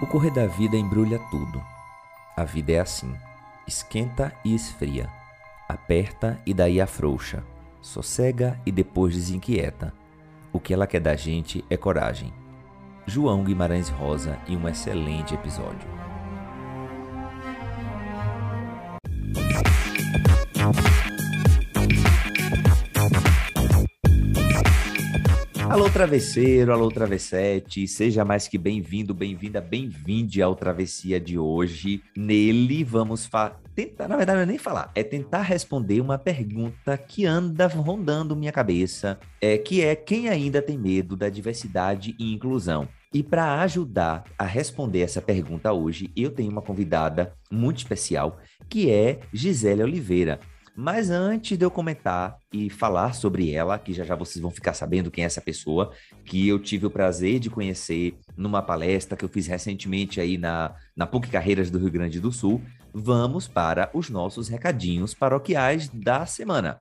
O correr da vida embrulha tudo. A vida é assim: esquenta e esfria, aperta e daí afrouxa, sossega e depois desinquieta. O que ela quer da gente é coragem. João Guimarães Rosa em um excelente episódio. Alô, travesseiro, alô, travessete, seja mais que bem-vindo, bem-vinda, bem-vinde ao Travessia de hoje. Nele vamos tentar, na verdade, não é nem falar, é tentar responder uma pergunta que anda rondando minha cabeça, é que é quem ainda tem medo da diversidade e inclusão. E para ajudar a responder essa pergunta hoje, eu tenho uma convidada muito especial, que é Gisele Oliveira. Mas antes de eu comentar e falar sobre ela, que já já vocês vão ficar sabendo quem é essa pessoa, que eu tive o prazer de conhecer numa palestra que eu fiz recentemente aí na, na PUC Carreiras do Rio Grande do Sul, vamos para os nossos recadinhos paroquiais da semana.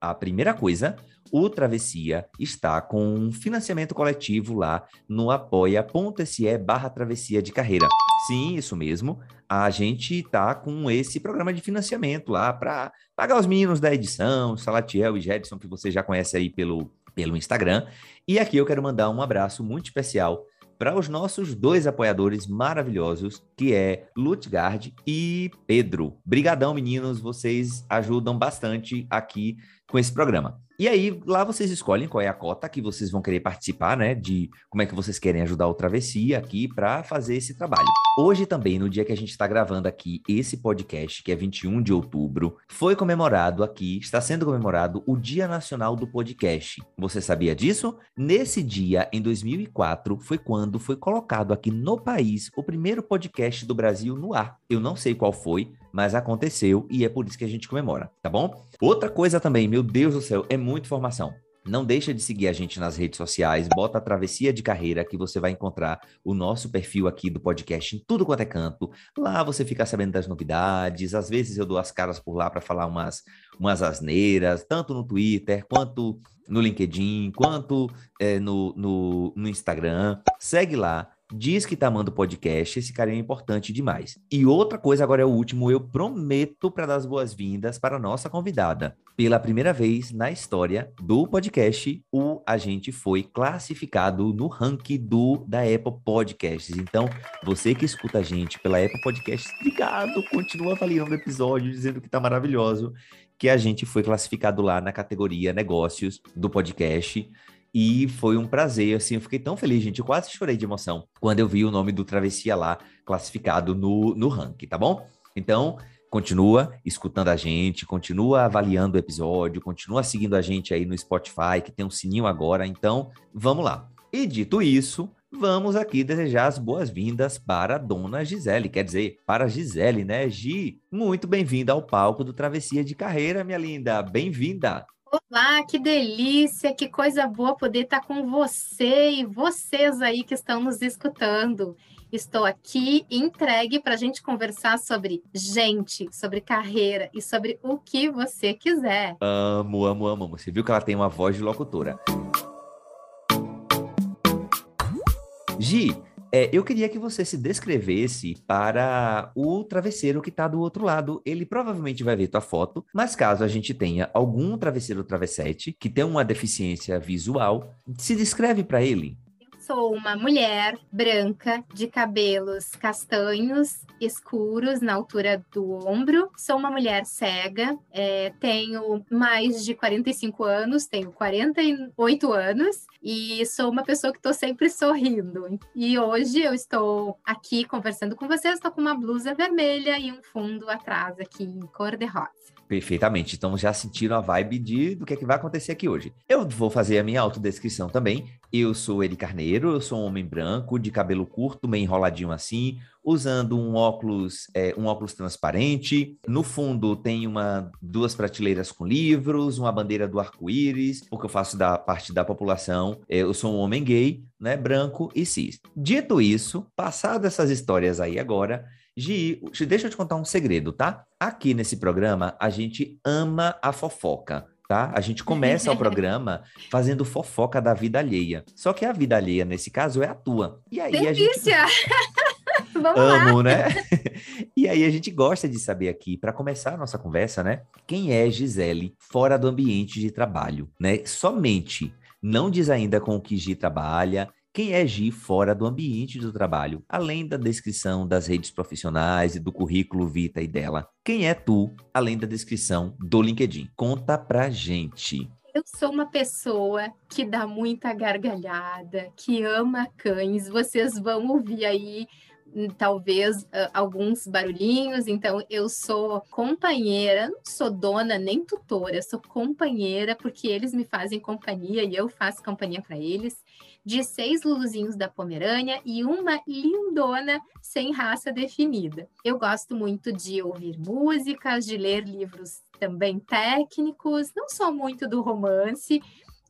A primeira coisa o Travessia está com um financiamento coletivo lá no apoia.se barra travessia de carreira. Sim, isso mesmo. A gente está com esse programa de financiamento lá para pagar os meninos da edição, Salatiel e Jedson, que você já conhece aí pelo, pelo Instagram. E aqui eu quero mandar um abraço muito especial para os nossos dois apoiadores maravilhosos, que é Lutgard e Pedro. Brigadão, meninos, vocês ajudam bastante aqui com esse programa. E aí, lá vocês escolhem qual é a cota que vocês vão querer participar, né? De como é que vocês querem ajudar o Travessia aqui para fazer esse trabalho. Hoje também, no dia que a gente está gravando aqui esse podcast, que é 21 de outubro, foi comemorado aqui, está sendo comemorado o Dia Nacional do Podcast. Você sabia disso? Nesse dia, em 2004, foi quando foi colocado aqui no país o primeiro podcast do Brasil no ar. Eu não sei qual foi, mas aconteceu e é por isso que a gente comemora, tá bom? Outra coisa também, meu Deus do céu, é muita informação. Não deixa de seguir a gente nas redes sociais, bota a Travessia de Carreira que você vai encontrar o nosso perfil aqui do podcast em tudo quanto é canto. Lá você fica sabendo das novidades, às vezes eu dou as caras por lá para falar umas, umas asneiras, tanto no Twitter, quanto no LinkedIn, quanto é, no, no, no Instagram. Segue lá, diz que tá amando o podcast, esse carinho é importante demais. E outra coisa, agora é o último, eu prometo para dar as boas-vindas para a nossa convidada. Pela primeira vez na história do podcast, o agente foi classificado no ranking do da Apple Podcasts. Então, você que escuta a gente pela Apple Podcasts, obrigado, continua avaliando o episódio, dizendo que tá maravilhoso, que a gente foi classificado lá na categoria negócios do podcast. E foi um prazer, assim, eu fiquei tão feliz, gente. Eu quase chorei de emoção quando eu vi o nome do Travessia lá classificado no, no ranking, tá bom? Então, continua escutando a gente, continua avaliando o episódio, continua seguindo a gente aí no Spotify, que tem um sininho agora. Então, vamos lá. E dito isso, vamos aqui desejar as boas-vindas para a dona Gisele, quer dizer, para a Gisele, né? Gi, muito bem-vinda ao palco do Travessia de Carreira, minha linda. Bem-vinda. Olá, que delícia, que coisa boa poder estar com você e vocês aí que estão nos escutando. Estou aqui entregue para a gente conversar sobre gente, sobre carreira e sobre o que você quiser. Amo, amo, amo. Você viu que ela tem uma voz de locutora. Gi, é, eu queria que você se descrevesse para o travesseiro que está do outro lado. Ele provavelmente vai ver tua foto, mas caso a gente tenha algum travesseiro travessete que tem uma deficiência visual, se descreve para ele. Sou uma mulher branca, de cabelos castanhos, escuros na altura do ombro. Sou uma mulher cega, é, tenho mais de 45 anos, tenho 48 anos e sou uma pessoa que estou sempre sorrindo. E hoje eu estou aqui conversando com vocês, estou com uma blusa vermelha e um fundo atrás aqui em cor de rosa. Perfeitamente. Então já sentiram a vibe de do que é que vai acontecer aqui hoje. Eu vou fazer a minha autodescrição também. Eu sou Eri Carneiro, eu sou um homem branco, de cabelo curto, meio enroladinho assim, usando um óculos, é, um óculos transparente. No fundo tem uma duas prateleiras com livros, uma bandeira do arco-íris, porque eu faço da parte da população. É, eu sou um homem gay, né, branco e cis. Dito isso, passado essas histórias aí agora, Gi, deixa eu te contar um segredo, tá? Aqui nesse programa, a gente ama a fofoca, tá? A gente começa o programa fazendo fofoca da vida alheia. Só que a vida alheia, nesse caso, é a tua. E aí Delícia! a gente... Vamos Amo, lá. né? e aí a gente gosta de saber aqui, para começar a nossa conversa, né? Quem é Gisele fora do ambiente de trabalho, né? Somente. Não diz ainda com o que Gi trabalha, quem é Gi fora do ambiente do trabalho, além da descrição das redes profissionais e do currículo Vita e dela. Quem é tu, além da descrição do LinkedIn? Conta pra gente. Eu sou uma pessoa que dá muita gargalhada, que ama cães. Vocês vão ouvir aí talvez uh, alguns barulhinhos. Então, eu sou companheira, não sou dona nem tutora, sou companheira porque eles me fazem companhia e eu faço companhia para eles. De seis luluzinhos da Pomerânia e uma lindona sem raça definida. Eu gosto muito de ouvir músicas, de ler livros também técnicos, não sou muito do romance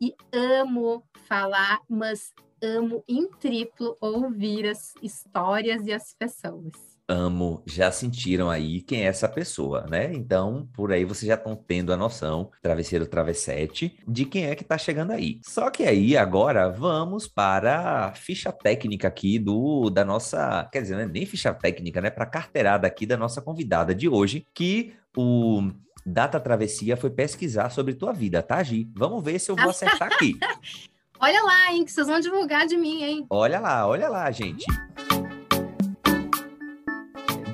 e amo falar, mas amo em triplo ouvir as histórias e as pessoas. Amo, já sentiram aí quem é essa pessoa, né? Então, por aí vocês já estão tendo a noção, travesseiro travessete, de quem é que tá chegando aí. Só que aí, agora, vamos para a ficha técnica aqui do da nossa, quer dizer, não é nem ficha técnica, né? Para carteirada aqui da nossa convidada de hoje, que o Data Travessia foi pesquisar sobre tua vida, tá, Gi? Vamos ver se eu vou acertar aqui. Olha lá, hein, que vocês vão divulgar de mim, hein? Olha lá, olha lá, gente.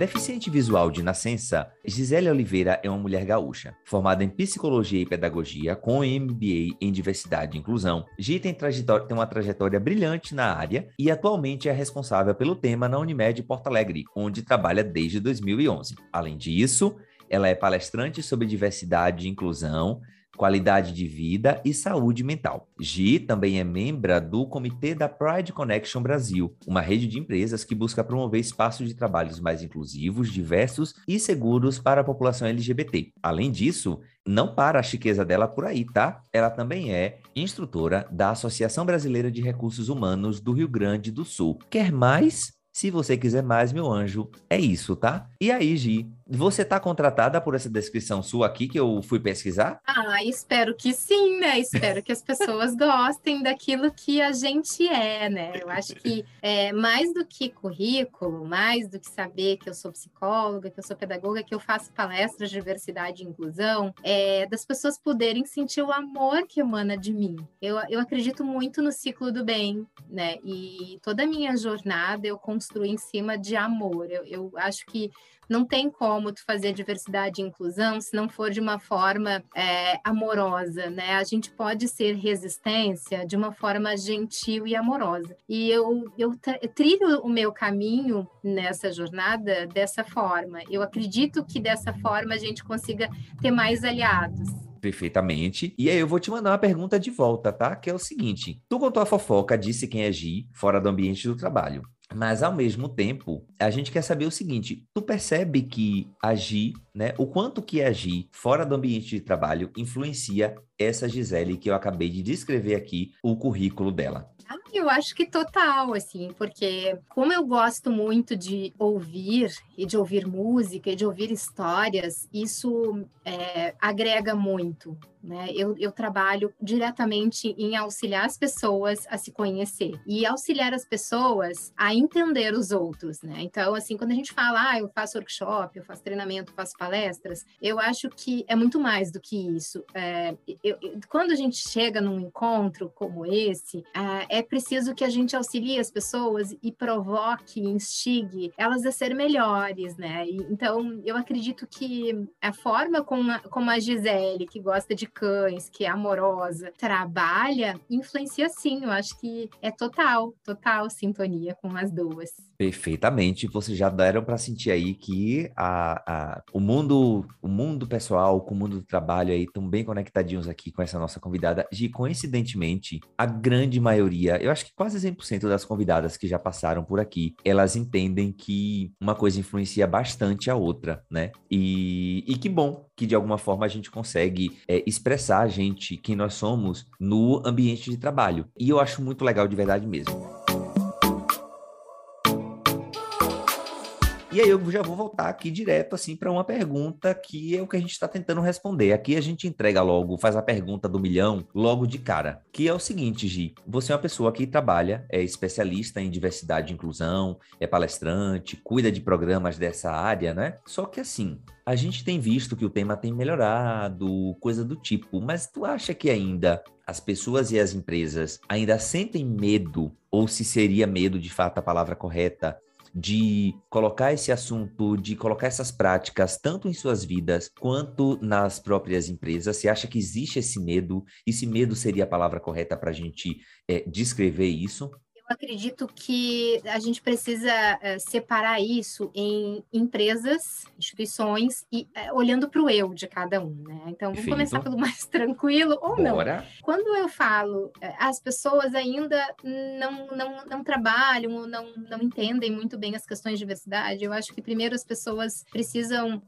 Deficiente visual de nascença, Gisele Oliveira é uma mulher gaúcha, formada em psicologia e pedagogia, com MBA em diversidade e inclusão. Gi tem, tem, uma trajetória brilhante na área e atualmente é responsável pelo tema na Unimed Porto Alegre, onde trabalha desde 2011. Além disso, ela é palestrante sobre diversidade e inclusão, qualidade de vida e saúde mental. Gi também é membro do comitê da Pride Connection Brasil, uma rede de empresas que busca promover espaços de trabalhos mais inclusivos, diversos e seguros para a população LGBT. Além disso, não para a chiqueza dela por aí, tá? Ela também é instrutora da Associação Brasileira de Recursos Humanos do Rio Grande do Sul. Quer mais? Se você quiser mais, meu anjo, é isso, tá? E aí, Gi, você tá contratada por essa descrição sua aqui que eu fui pesquisar? Ah, espero que sim, né? Espero que as pessoas gostem daquilo que a gente é, né? Eu acho que é, mais do que currículo, mais do que saber que eu sou psicóloga, que eu sou pedagoga, que eu faço palestras de diversidade e inclusão, é das pessoas poderem sentir o amor que emana de mim. Eu, eu acredito muito no ciclo do bem, né? E toda a minha jornada eu construo em cima de amor. Eu, eu acho que não tem como tu fazer diversidade e inclusão se não for de uma forma é, amorosa, né? A gente pode ser resistência de uma forma gentil e amorosa. E eu, eu, eu trilho o meu caminho nessa jornada dessa forma. Eu acredito que dessa forma a gente consiga ter mais aliados. Perfeitamente. E aí eu vou te mandar uma pergunta de volta, tá? Que é o seguinte: tu contou a fofoca, disse quem é Gi, fora do ambiente do trabalho. Mas ao mesmo tempo, a gente quer saber o seguinte: tu percebe que agir, né? O quanto que agir fora do ambiente de trabalho influencia essa Gisele que eu acabei de descrever aqui, o currículo dela. Ah, eu acho que total, assim, porque como eu gosto muito de ouvir e de ouvir música e de ouvir histórias, isso é, agrega muito, né? Eu, eu trabalho diretamente em auxiliar as pessoas a se conhecer e auxiliar as pessoas a entender os outros, né? Então, assim, quando a gente fala, ah, eu faço workshop, eu faço treinamento, faço palestras, eu acho que é muito mais do que isso. É, eu, quando a gente chega num encontro como esse, é, é preciso que a gente auxilie as pessoas e provoque, instigue elas a ser melhores, né? E, então, eu acredito que a forma como a, como a Gisele, que gosta de cães, que é amorosa, trabalha, influencia sim. Eu acho que é total, total sintonia com as duas. Perfeitamente. Vocês já deram para sentir aí que a, a, o mundo, o mundo pessoal, com o mundo do trabalho aí estão bem conectadinhos aqui com essa nossa convidada. E coincidentemente, a grande maioria, eu acho que quase 100% das convidadas que já passaram por aqui, elas entendem que uma coisa influencia bastante a outra, né? E, e que bom que de alguma forma a gente consegue é, expressar a gente, quem nós somos, no ambiente de trabalho. E eu acho muito legal de verdade mesmo. E aí eu já vou voltar aqui direto assim para uma pergunta que é o que a gente está tentando responder. Aqui a gente entrega logo, faz a pergunta do milhão logo de cara, que é o seguinte, Gi, você é uma pessoa que trabalha, é especialista em diversidade e inclusão, é palestrante, cuida de programas dessa área, né? Só que assim, a gente tem visto que o tema tem melhorado, coisa do tipo, mas tu acha que ainda as pessoas e as empresas ainda sentem medo, ou se seria medo de fato a palavra correta, de colocar esse assunto, de colocar essas práticas tanto em suas vidas quanto nas próprias empresas? Você acha que existe esse medo? Esse medo seria a palavra correta para a gente é, descrever isso? Acredito que a gente precisa uh, separar isso em empresas, instituições e uh, olhando para o eu de cada um, né? Então, vamos começar pelo mais tranquilo ou Bora. não. Quando eu falo, uh, as pessoas ainda não, não, não trabalham ou não, não entendem muito bem as questões de diversidade, eu acho que primeiro as pessoas precisam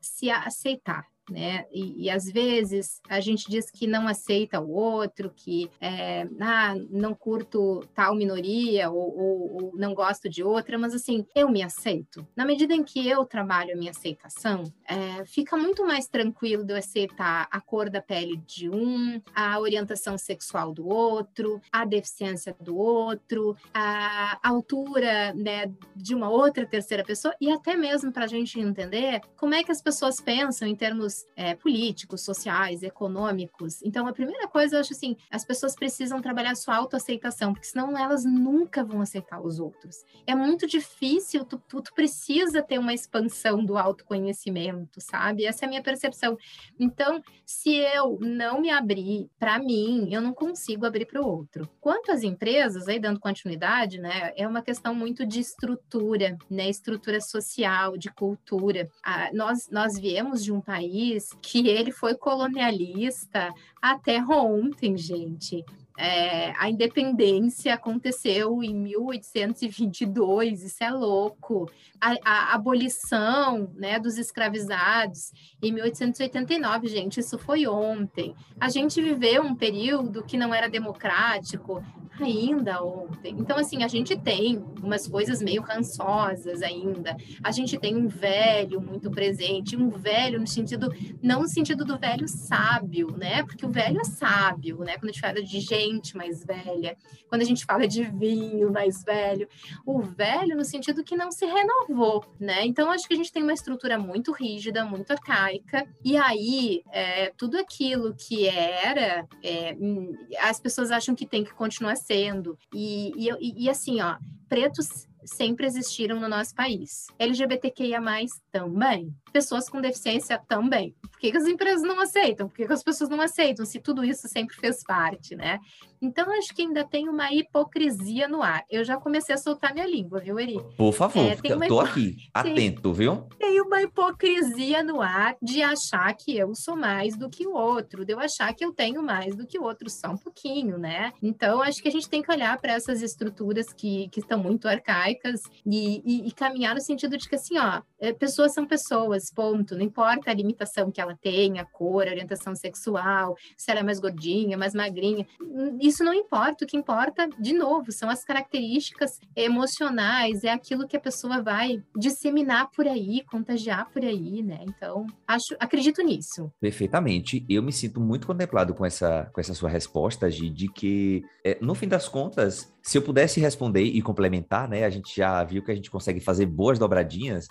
se aceitar né? E, e, às vezes a gente diz que não aceita o outro, que é, ah, não curto tal minoria ou, ou, ou, não gosto de outra, mas assim, eu me aceito. Na medida em que eu trabalho a minha aceitação, é, fica muito mais tranquilo de eu aceitar a cor da pele de um, a orientação sexual do outro, a deficiência do outro, a altura né, de uma outra terceira pessoa, e até mesmo para a gente entender como é que as pessoas pensam em termos é, políticos, sociais, econômicos. Então, a primeira coisa, eu acho assim, as pessoas precisam trabalhar sua autoaceitação, porque senão elas nunca vão aceitar os outros. É muito difícil, tu, tu, tu precisa ter uma expansão do autoconhecimento, sabe? Essa é a minha percepção. Então, se eu não me abrir para mim, eu não consigo abrir para o outro. Quanto às empresas, aí dando continuidade, né, é uma questão muito de estrutura, né, estrutura social, de cultura. Ah, nós, nós viemos de um país país que ele foi colonialista até ontem, gente. É, a independência aconteceu em 1822, isso é louco. A, a, abolição né, dos escravizados em 1889, gente, isso foi ontem. A gente viveu um período que não era democrático ainda ontem. Então, assim, a gente tem umas coisas meio rançosas ainda. A gente tem um velho muito presente, um velho no sentido, não no sentido do velho sábio, né? Porque o velho é sábio, né? Quando a gente fala de gente mais velha, quando a gente fala de vinho mais velho, o velho no sentido que não se renovou, né? Então acho que a gente tem uma estrutura muito rígida, muito arcaica, e aí é, tudo aquilo que era, é, hum, as pessoas acham que tem que continuar sendo. E, e, e assim, ó, pretos sempre existiram no nosso país. LGBTQIA+, também. Pessoas com deficiência também. Por que, que as empresas não aceitam? Por que, que as pessoas não aceitam? Se tudo isso sempre fez parte, né? Então, acho que ainda tem uma hipocrisia no ar. Eu já comecei a soltar minha língua, viu, Eri? Por favor, é, eu tô aqui, atento, viu? Tem uma hipocrisia no ar de achar que eu sou mais do que o outro, de eu achar que eu tenho mais do que o outro, só um pouquinho, né? Então, acho que a gente tem que olhar para essas estruturas que, que estão muito arcaicas e, e, e, caminhar no sentido de que, assim, ó, pessoas são pessoas, ponto. Não importa a limitação que ela tem, a cor, a orientação sexual, se ela é mais gordinha, mais magrinha isso não importa, o que importa, de novo, são as características emocionais, é aquilo que a pessoa vai disseminar por aí, contagiar por aí, né? Então, acho, acredito nisso. Perfeitamente. Eu me sinto muito contemplado com essa, com essa sua resposta, Gi, de que, é, no fim das contas, se eu pudesse responder e complementar, né? A gente já viu que a gente consegue fazer boas dobradinhas.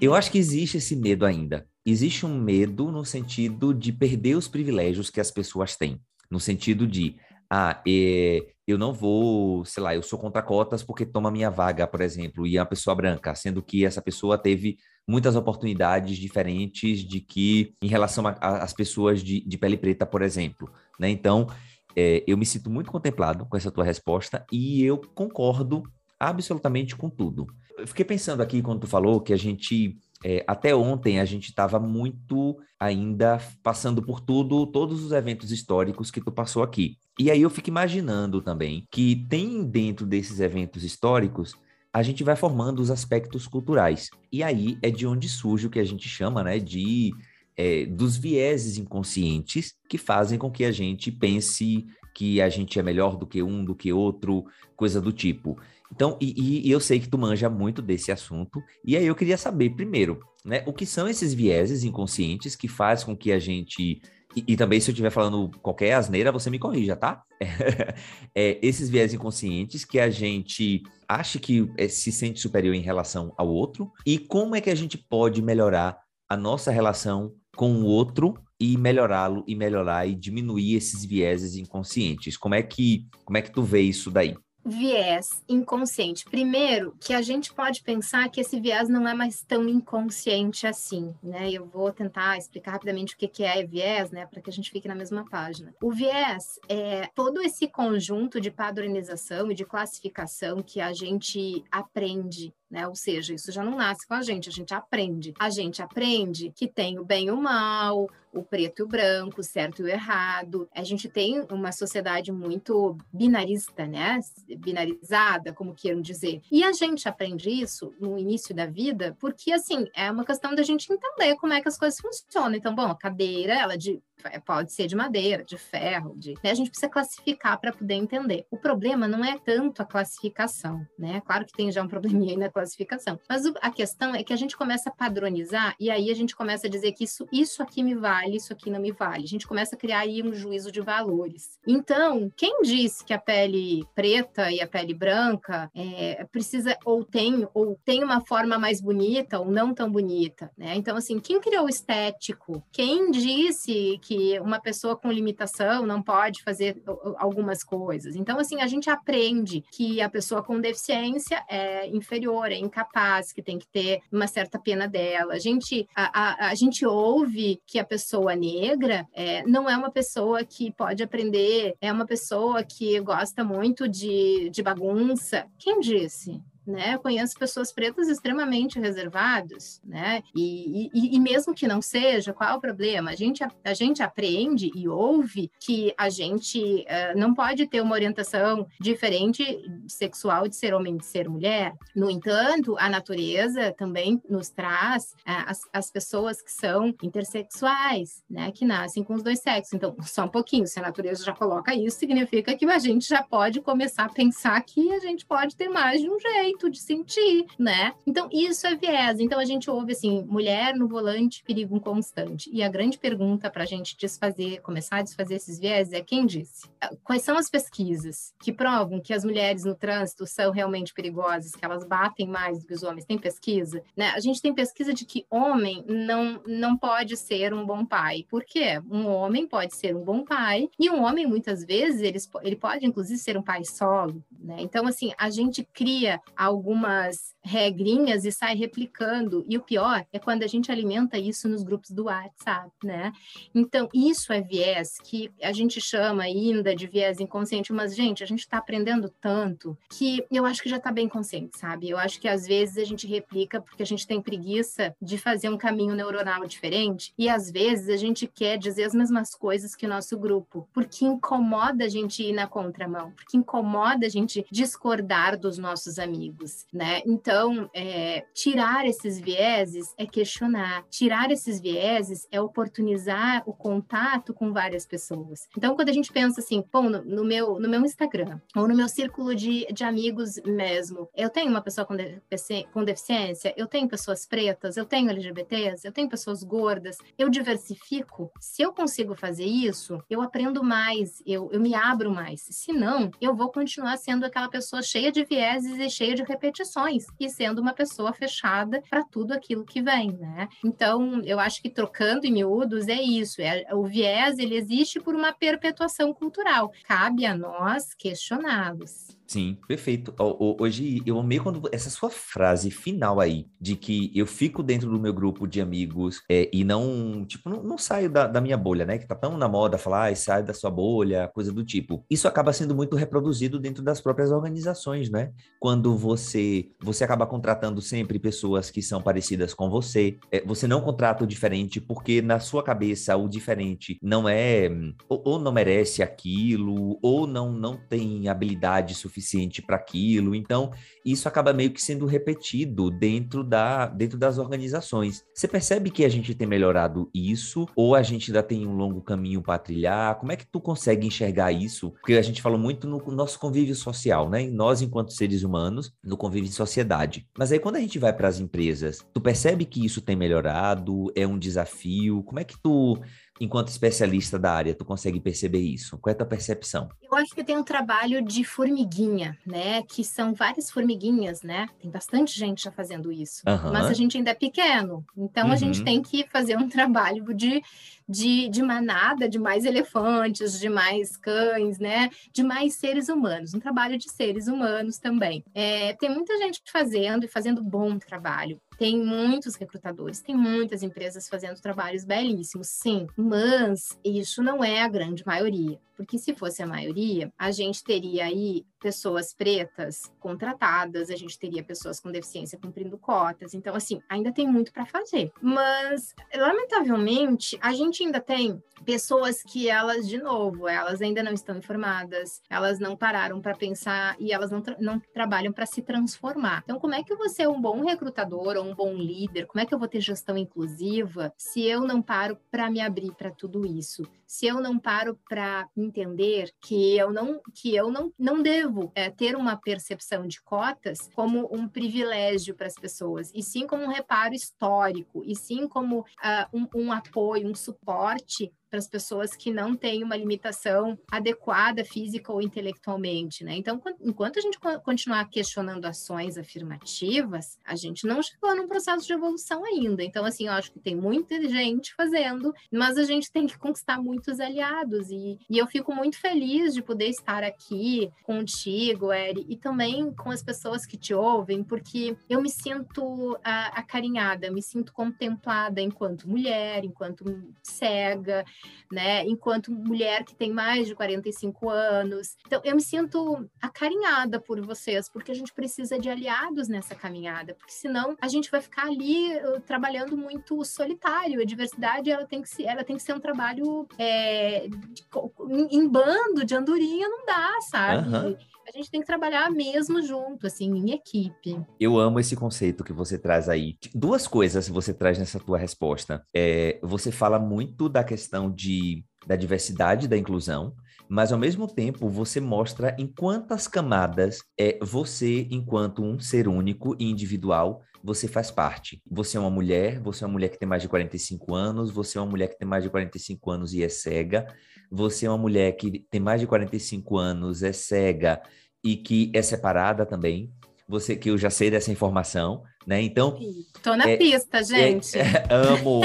Eu acho que existe esse medo ainda. Existe um medo no sentido de perder os privilégios que as pessoas têm. No sentido de, ah, é, eu não vou, sei lá, eu sou contra cotas porque toma minha vaga, por exemplo, e é uma pessoa branca, sendo que essa pessoa teve muitas oportunidades diferentes de que em relação às pessoas de, de, pele preta, por exemplo, né? Então, é, eu me sinto muito contemplado com essa tua resposta e eu concordo absolutamente com tudo. Eu fiquei pensando aqui quando tu falou que a gente é, até ontem a gente estava muito ainda passando por tudo, todos os eventos históricos que tu passou aqui. E aí eu fico imaginando também que tem dentro desses eventos históricos a gente vai formando os aspectos culturais. E aí é de onde surge o que a gente chama, né, de é, dos vieses inconscientes que fazem com que a gente pense que a gente é melhor do que um, do que outro, coisa do tipo. Então, e, e, eu sei que tu manja muito desse assunto, e aí eu queria saber, primeiro, né, o que são esses vieses inconscientes que faz com que a gente. E, e também, se eu estiver falando qualquer asneira, você me corrija, tá? É, esses vieses inconscientes que a gente acha que é, se sente superior em relação ao outro, e como é que a gente pode melhorar a nossa relação com o outro e melhorá-lo e melhorar e diminuir esses vieses inconscientes. Como é que como é que tu vê isso daí? Viés inconsciente. Primeiro, que a gente pode pensar que esse viés não é mais tão inconsciente assim, né? Eu vou tentar explicar rapidamente o que é viés, né, para que a gente fique na mesma página. O viés é todo esse conjunto de padronização e de classificação que a gente aprende né? Ou seja, isso já não nasce com a gente, a gente aprende. A gente aprende que tem o bem e o mal, o preto e o branco, o certo e o errado. A gente tem uma sociedade muito binarista, né? Binarizada, como queiram dizer. E a gente aprende isso no início da vida porque, assim, é uma questão da gente entender como é que as coisas funcionam. Então, bom, a cadeira, ela de pode ser de madeira, de ferro, de... Né? a gente precisa classificar para poder entender. O problema não é tanto a classificação, né? Claro que tem já um probleminha aí na classificação, mas a questão é que a gente começa a padronizar e aí a gente começa a dizer que isso, isso aqui me vale, isso aqui não me vale. A gente começa a criar aí um juízo de valores. Então, quem disse que a pele preta e a pele branca é, precisa ou tem ou tem uma forma mais bonita ou não tão bonita, né? Então, assim, quem criou o estético? Quem disse que uma pessoa com limitação não pode fazer algumas coisas. Então, assim, a gente aprende que a pessoa com deficiência é inferior, é incapaz, que tem que ter uma certa pena dela. A gente, a, a, a gente ouve que a pessoa negra é, não é uma pessoa que pode aprender, é uma pessoa que gosta muito de, de bagunça. Quem disse? Né? conheço pessoas pretas extremamente reservadas, né? E, e, e, mesmo que não seja, qual é o problema? A gente, a, a gente aprende e ouve que a gente uh, não pode ter uma orientação diferente sexual de ser homem de ser mulher. No entanto, a natureza também nos traz uh, as, as pessoas que são intersexuais, né? Que nascem com os dois sexos. Então, só um pouquinho, se a natureza já coloca isso, significa que a gente já pode começar a pensar que a gente pode ter mais de um jeito de sentir, né? Então, isso é viés. Então, a gente ouve assim, mulher no volante, perigo constante. E a grande pergunta para a gente desfazer, começar a desfazer esses viés é quem disse? Quais são as pesquisas que provam que as mulheres no trânsito são realmente perigosas, que elas batem mais do que os homens? Tem pesquisa? Né? A gente tem pesquisa de que homem não, não pode ser um bom pai. Por quê? Um homem pode ser um bom pai e um homem, muitas vezes, ele, ele pode, inclusive, ser um pai solo. Né? Então, assim, a gente cria a algumas regrinhas e sai replicando. E o pior é quando a gente alimenta isso nos grupos do WhatsApp, né? Então, isso é viés que a gente chama ainda de viés inconsciente, mas, gente, a gente está aprendendo tanto que eu acho que já está bem consciente, sabe? Eu acho que às vezes a gente replica porque a gente tem preguiça de fazer um caminho neuronal diferente e às vezes a gente quer dizer as mesmas coisas que o nosso grupo, porque incomoda a gente ir na contramão, porque incomoda a gente discordar dos nossos amigos amigos, né? Então, é, tirar esses vieses é questionar, tirar esses vieses é oportunizar o contato com várias pessoas. Então, quando a gente pensa assim, pô, no, no meu, no meu Instagram ou no meu círculo de, de amigos mesmo, eu tenho uma pessoa com, defici com deficiência, eu tenho pessoas pretas, eu tenho LGBTs, eu tenho pessoas gordas, eu diversifico. Se eu consigo fazer isso, eu aprendo mais, eu, eu me abro mais. Se não, eu vou continuar sendo aquela pessoa cheia de vieses e cheia de repetições e sendo uma pessoa fechada para tudo aquilo que vem, né? Então, eu acho que trocando em miúdos é isso, é o viés ele existe por uma perpetuação cultural. Cabe a nós questioná-los. Sim, perfeito. Hoje eu amei quando essa sua frase final aí, de que eu fico dentro do meu grupo de amigos é, e não, tipo, não, não saio da, da, minha bolha, né? Que tá tão na moda falar, ah, sai da sua bolha, coisa do tipo. Isso acaba sendo muito reproduzido dentro das próprias organizações, né? Quando você você acaba contratando sempre pessoas que são parecidas com você, é, você não contrata o diferente porque na sua cabeça o diferente não é ou, ou não merece aquilo ou não não tem habilidade suficiente suficiente para aquilo. Então, isso acaba meio que sendo repetido dentro, da, dentro das organizações. Você percebe que a gente tem melhorado isso ou a gente ainda tem um longo caminho para trilhar? Como é que tu consegue enxergar isso? Porque a gente falou muito no nosso convívio social, né? Nós, enquanto seres humanos, no convívio em sociedade. Mas aí, quando a gente vai para as empresas, tu percebe que isso tem melhorado? É um desafio? Como é que tu enquanto especialista da área, tu consegue perceber isso? Qual é a tua percepção? Eu acho que tem um trabalho de formiguinha, né? Que são várias formiguinhas, né? Tem bastante gente já fazendo isso. Uhum. Mas a gente ainda é pequeno. Então uhum. a gente uhum. tem que fazer um trabalho de, de, de manada, de mais elefantes, de mais cães, né? De mais seres humanos. Um trabalho de seres humanos também. É, tem muita gente fazendo e fazendo bom trabalho. Tem muitos recrutadores, tem muitas empresas fazendo trabalhos belíssimos, sim, mas isso não é a grande maioria. Porque se fosse a maioria, a gente teria aí pessoas pretas contratadas, a gente teria pessoas com deficiência cumprindo cotas. Então, assim, ainda tem muito para fazer. Mas, lamentavelmente, a gente ainda tem pessoas que elas, de novo, elas ainda não estão informadas, elas não pararam para pensar e elas não, tra não trabalham para se transformar. Então, como é que vou ser um bom recrutador ou um bom líder? Como é que eu vou ter gestão inclusiva se eu não paro para me abrir para tudo isso? Se eu não paro para entender que eu não que eu não, não devo é, ter uma percepção de cotas como um privilégio para as pessoas, e sim como um reparo histórico, e sim como uh, um, um apoio, um suporte para as pessoas que não têm uma limitação adequada física ou intelectualmente, né? Então, enquanto a gente continuar questionando ações afirmativas, a gente não chegou num processo de evolução ainda. Então, assim, eu acho que tem muita gente fazendo, mas a gente tem que conquistar muitos aliados e, e eu fico muito feliz de poder estar aqui contigo, Eri, e também com as pessoas que te ouvem, porque eu me sinto uh, acarinhada, me sinto contemplada enquanto mulher, enquanto cega, né? Enquanto mulher que tem mais de 45 anos. Então, eu me sinto acarinhada por vocês, porque a gente precisa de aliados nessa caminhada, porque senão a gente vai ficar ali uh, trabalhando muito solitário. A diversidade, ela tem que ser, ela tem que ser um trabalho é, de, em, em, bando, de andorinha, não dá, sabe? Uhum a gente tem que trabalhar mesmo junto, assim, em equipe. Eu amo esse conceito que você traz aí. Duas coisas você traz nessa tua resposta. É, você fala muito da questão de, da diversidade da inclusão, mas ao mesmo tempo você mostra em quantas camadas é você, enquanto um ser único e individual, você faz parte. Você é uma mulher, você é uma mulher que tem mais de 45 anos, você é uma mulher que tem mais de 45 anos e é cega, você é uma mulher que tem mais de 45 anos, é cega e que é separada também. Você que eu já sei dessa informação, né? Então. Tô na é, pista, é, gente. É, amo.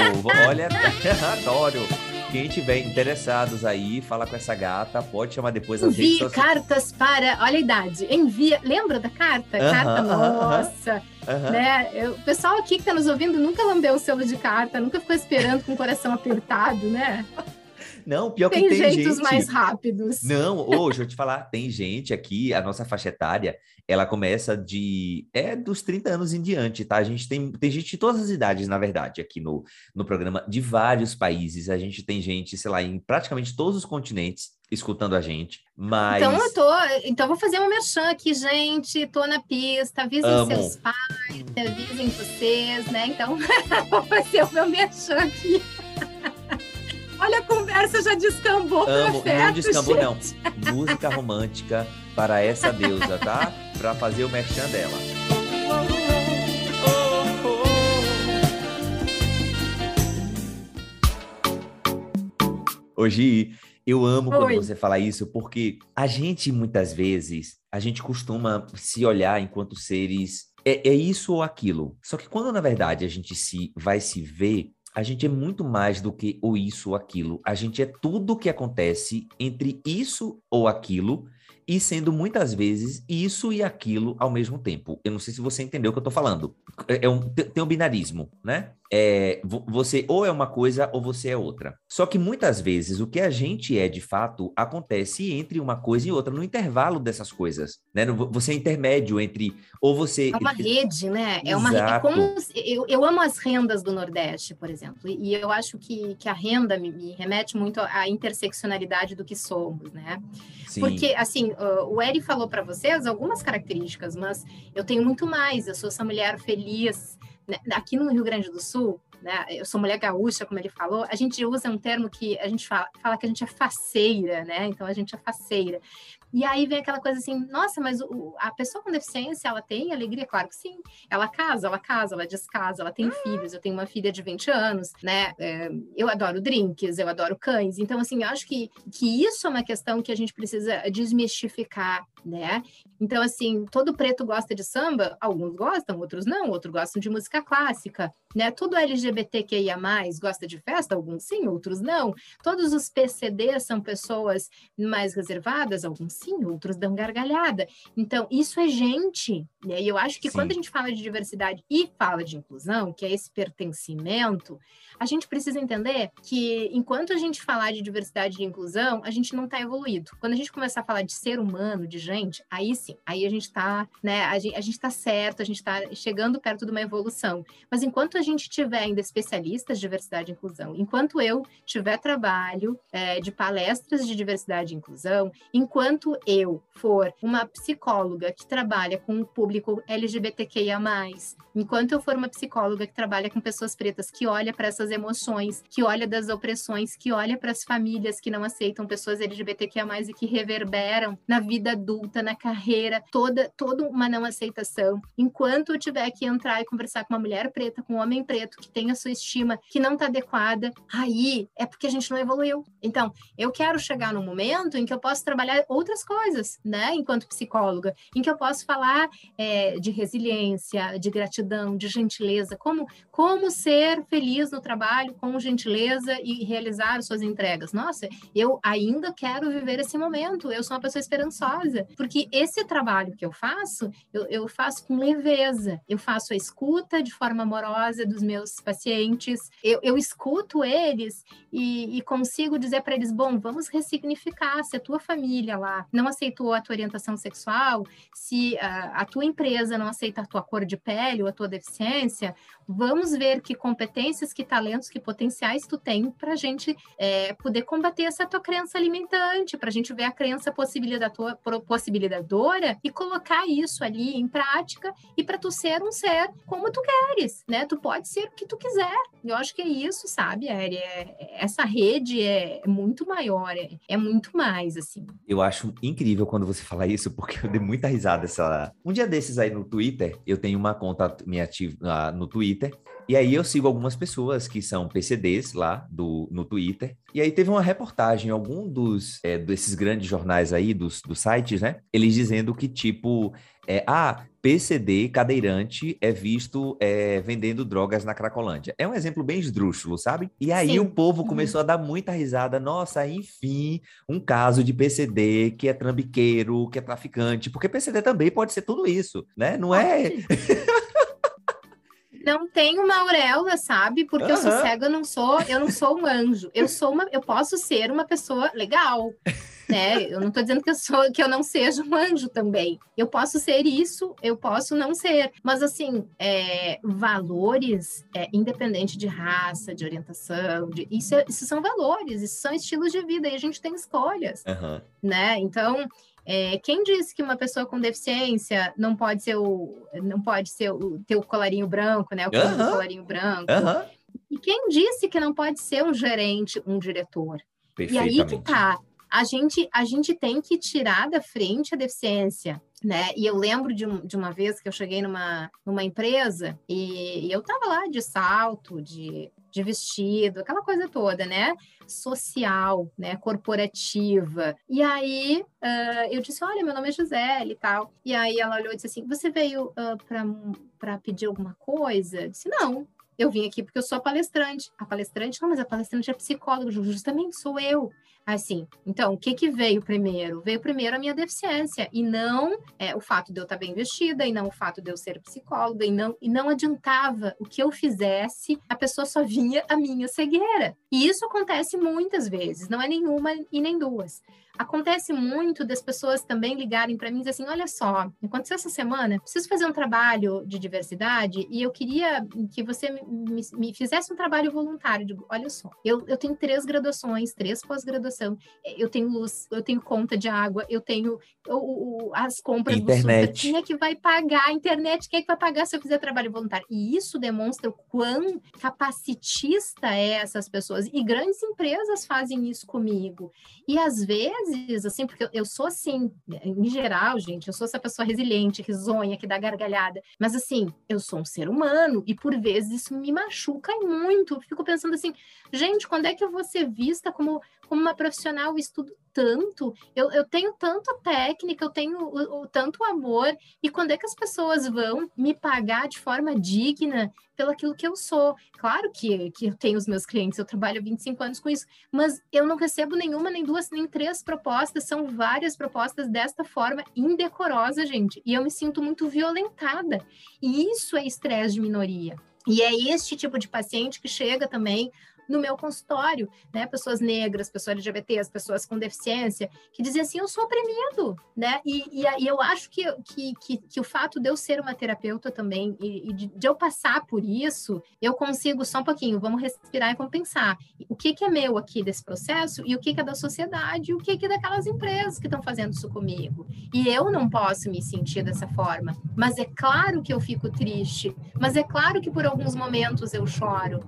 Olha, adoro. Quem tiver interessados aí, fala com essa gata, pode chamar depois as Envie cartas para. Olha a idade. Envia. Lembra da carta? Uh -huh, carta, uh -huh, nossa. Uh -huh. Né? Eu, o pessoal aqui que está nos ouvindo nunca lambeu o selo de carta, nunca ficou esperando com o coração apertado, né? Não, pior tem que tem jeitos gente. mais rápidos. Não, hoje eu te falar, tem gente aqui, a nossa faixa etária, ela começa de é dos 30 anos em diante, tá? A gente tem, tem gente de todas as idades, na verdade, aqui no, no programa, de vários países. A gente tem gente, sei lá, em praticamente todos os continentes escutando a gente. Mas. Então eu tô. Então vou fazer um merchan aqui, gente. Tô na pista, avisem Amo. seus pais, avisem vocês, né? Então, vou fazer o meu merchan aqui. Olha, a conversa já descambou Amo, afeto, não descambou, gente. não. Música romântica para essa deusa, tá? Para fazer o merchan dela. Hoje eu amo Oi. quando você fala isso, porque a gente muitas vezes, a gente costuma se olhar enquanto seres é, é isso ou aquilo. Só que quando na verdade a gente se vai se ver a gente é muito mais do que o isso ou aquilo. A gente é tudo o que acontece entre isso ou aquilo e sendo muitas vezes isso e aquilo ao mesmo tempo. Eu não sei se você entendeu o que eu estou falando. É, é um, tem um binarismo, né? É, você ou é uma coisa ou você é outra. Só que muitas vezes o que a gente é de fato acontece entre uma coisa e outra, no intervalo dessas coisas. Né? Você é intermédio entre. Ou você. É uma rede, né? É uma é como eu, eu amo as rendas do Nordeste, por exemplo, e eu acho que, que a renda me, me remete muito à interseccionalidade do que somos, né? Sim. Porque, assim, assim, o Eri falou para vocês algumas características, mas eu tenho muito mais. Eu sou essa mulher feliz. Né? Aqui no Rio Grande do Sul, né? Eu sou mulher gaúcha, como ele falou. A gente usa um termo que a gente fala, fala que a gente é faceira, né? Então a gente é faceira. E aí vem aquela coisa assim, nossa, mas o, a pessoa com deficiência, ela tem alegria? Claro que sim. Ela casa, ela casa, ela descasa, ela tem uhum. filhos. Eu tenho uma filha de 20 anos, né? É, eu adoro drinks, eu adoro cães. Então, assim, eu acho que, que isso é uma questão que a gente precisa desmistificar, né? Então, assim, todo preto gosta de samba? Alguns gostam, outros não. Outros gostam de música clássica, né? Todo LGBTQIA+, gosta de festa? Alguns sim, outros não. Todos os PCDs são pessoas mais reservadas? Alguns sim, outros dão gargalhada. Então, isso é gente. Né? E eu acho que sim. quando a gente fala de diversidade e fala de inclusão, que é esse pertencimento, a gente precisa entender que enquanto a gente falar de diversidade e inclusão, a gente não está evoluído. Quando a gente começar a falar de ser humano, de gente, aí sim, aí a gente está, né, a gente, a gente tá certo, a gente está chegando perto de uma evolução. Mas enquanto a gente tiver ainda especialistas de diversidade e inclusão, enquanto eu tiver trabalho é, de palestras de diversidade e inclusão, enquanto eu for uma psicóloga que trabalha com o público LGBTQIA+, enquanto eu for uma psicóloga que trabalha com pessoas pretas, que olha para essas emoções, que olha das opressões, que olha para as famílias que não aceitam pessoas LGBTQIA+, e que reverberam na vida adulta, na carreira, toda, toda uma não aceitação. Enquanto eu tiver que entrar e conversar com uma mulher preta, com um homem preto, que tem a sua estima que não está adequada, aí é porque a gente não evoluiu. Então, eu quero chegar num momento em que eu posso trabalhar outras coisas, né, enquanto psicóloga, em que eu posso falar é, de resiliência, de gratidão, de gentileza, como, como ser feliz no trabalho trabalho com gentileza e realizar suas entregas. Nossa, eu ainda quero viver esse momento, eu sou uma pessoa esperançosa, porque esse trabalho que eu faço, eu, eu faço com leveza, eu faço a escuta de forma amorosa dos meus pacientes, eu, eu escuto eles e, e consigo dizer para eles: bom, vamos ressignificar. Se a tua família lá não aceitou a tua orientação sexual, se a, a tua empresa não aceita a tua cor de pele ou a tua deficiência, vamos ver que competências, que talentos que potenciais tu tem para a gente é, poder combater essa tua crença alimentante, para a gente ver a crença possibilitadora, e colocar isso ali em prática e para tu ser um ser como tu queres, né? Tu pode ser o que tu quiser. Eu acho que é isso, sabe, Ari? É, essa rede é, muito maior, é, é, muito mais, assim. Eu acho incrível quando você fala isso, porque eu dei muita risada essa... Um dia desses aí no Twitter, eu tenho uma conta minha ativa uh, no Twitter, e aí eu sigo algumas pessoas que são PCDs lá do, no Twitter. E aí teve uma reportagem, algum dos é, desses grandes jornais aí, dos, dos sites, né? Eles dizendo que, tipo, é, ah, PCD cadeirante é visto é, vendendo drogas na Cracolândia. É um exemplo bem esdrúxulo, sabe? E aí Sim. o povo uhum. começou uhum. a dar muita risada. Nossa, enfim, um caso de PCD que é trambiqueiro, que é traficante, porque PCD também pode ser tudo isso, né? Não é. Não tenho uma auréola, sabe? Porque eu sou cega, eu não sou, eu não sou um anjo. Eu sou uma, eu posso ser uma pessoa legal, né? Eu não estou dizendo que eu sou, que eu não seja um anjo também. Eu posso ser isso, eu posso não ser. Mas assim, é, valores, é, independente de raça, de orientação, de, isso, é, isso são valores, isso são estilos de vida e a gente tem escolhas, uhum. né? Então é, quem disse que uma pessoa com deficiência não pode ser o não pode ser o ter o colarinho branco, né? O uhum. colarinho branco. Uhum. E quem disse que não pode ser um gerente, um diretor? E aí que tá. A gente, a gente tem que tirar da frente a deficiência, né? E eu lembro de, um, de uma vez que eu cheguei numa, numa empresa e, e eu tava lá de salto, de de vestido, aquela coisa toda, né? Social, né? Corporativa. E aí uh, eu disse: Olha, meu nome é Gisele e tal. E aí ela olhou e disse assim: Você veio uh, para pedir alguma coisa? Eu disse: Não. Eu vim aqui porque eu sou palestrante. A palestrante, não, mas a palestrante é psicóloga, justamente sou eu. Assim, então, o que que veio primeiro? Veio primeiro a minha deficiência e não é, o fato de eu estar bem vestida e não o fato de eu ser psicóloga e não e não adiantava o que eu fizesse, a pessoa só vinha a minha cegueira. E isso acontece muitas vezes, não é nenhuma e nem duas. Acontece muito das pessoas também ligarem para mim e dizer assim: olha só, aconteceu essa semana, preciso fazer um trabalho de diversidade e eu queria que você me, me, me fizesse um trabalho voluntário. Digo, olha só, eu, eu tenho três graduações, três pós-graduações noção. Eu tenho luz, eu tenho conta de água, eu tenho o, o, as compras internet. do super. Quem é que vai pagar a internet? Quem é que vai pagar se eu fizer trabalho voluntário? E isso demonstra o quão capacitista é essas pessoas. E grandes empresas fazem isso comigo. E às vezes, assim, porque eu sou assim, em geral, gente, eu sou essa pessoa resiliente, risonha, que dá gargalhada. Mas assim, eu sou um ser humano e por vezes isso me machuca muito. Eu fico pensando assim, gente, quando é que eu vou ser vista como, como uma profissional? Estudo tanto, eu, eu tenho tanta técnica, eu tenho o, o, tanto amor, e quando é que as pessoas vão me pagar de forma digna pelo aquilo que eu sou? Claro que, que eu tenho os meus clientes, eu trabalho há 25 anos com isso, mas eu não recebo nenhuma, nem duas, nem três propostas, são várias propostas desta forma indecorosa, gente, e eu me sinto muito violentada. E isso é estresse de minoria. E é este tipo de paciente que chega também no meu consultório, né? Pessoas negras, pessoas LGBTs, pessoas com deficiência, que diziam assim, eu sou oprimido, né? E, e, e eu acho que, que, que, que, o fato de eu ser uma terapeuta também, e, e de, de, eu passar por isso, eu consigo só um pouquinho, vamos respirar e vamos pensar, o que, que é meu aqui desse processo, e o que, que é da sociedade, e o que, que é daquelas empresas que estão fazendo isso comigo. E eu não posso me sentir dessa forma, mas é claro que eu fico triste, mas é claro que por alguns momentos eu choro,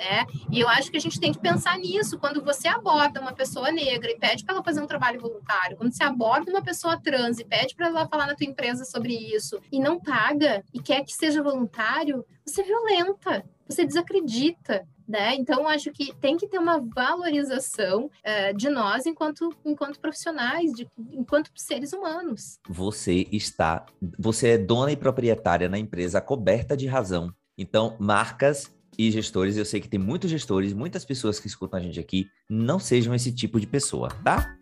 né? E eu acho que a gente tem que pensar nisso quando você aborda uma pessoa negra e pede para ela fazer um trabalho voluntário, quando você aborda uma pessoa trans e pede para ela falar na tua empresa sobre isso e não paga e quer que seja voluntário, você violenta, você desacredita. Né? Então, acho que tem que ter uma valorização uh, de nós enquanto, enquanto profissionais, de, enquanto seres humanos. Você está, você é dona e proprietária na empresa coberta de razão. Então, marcas e gestores, eu sei que tem muitos gestores, muitas pessoas que escutam a gente aqui, não sejam esse tipo de pessoa, tá?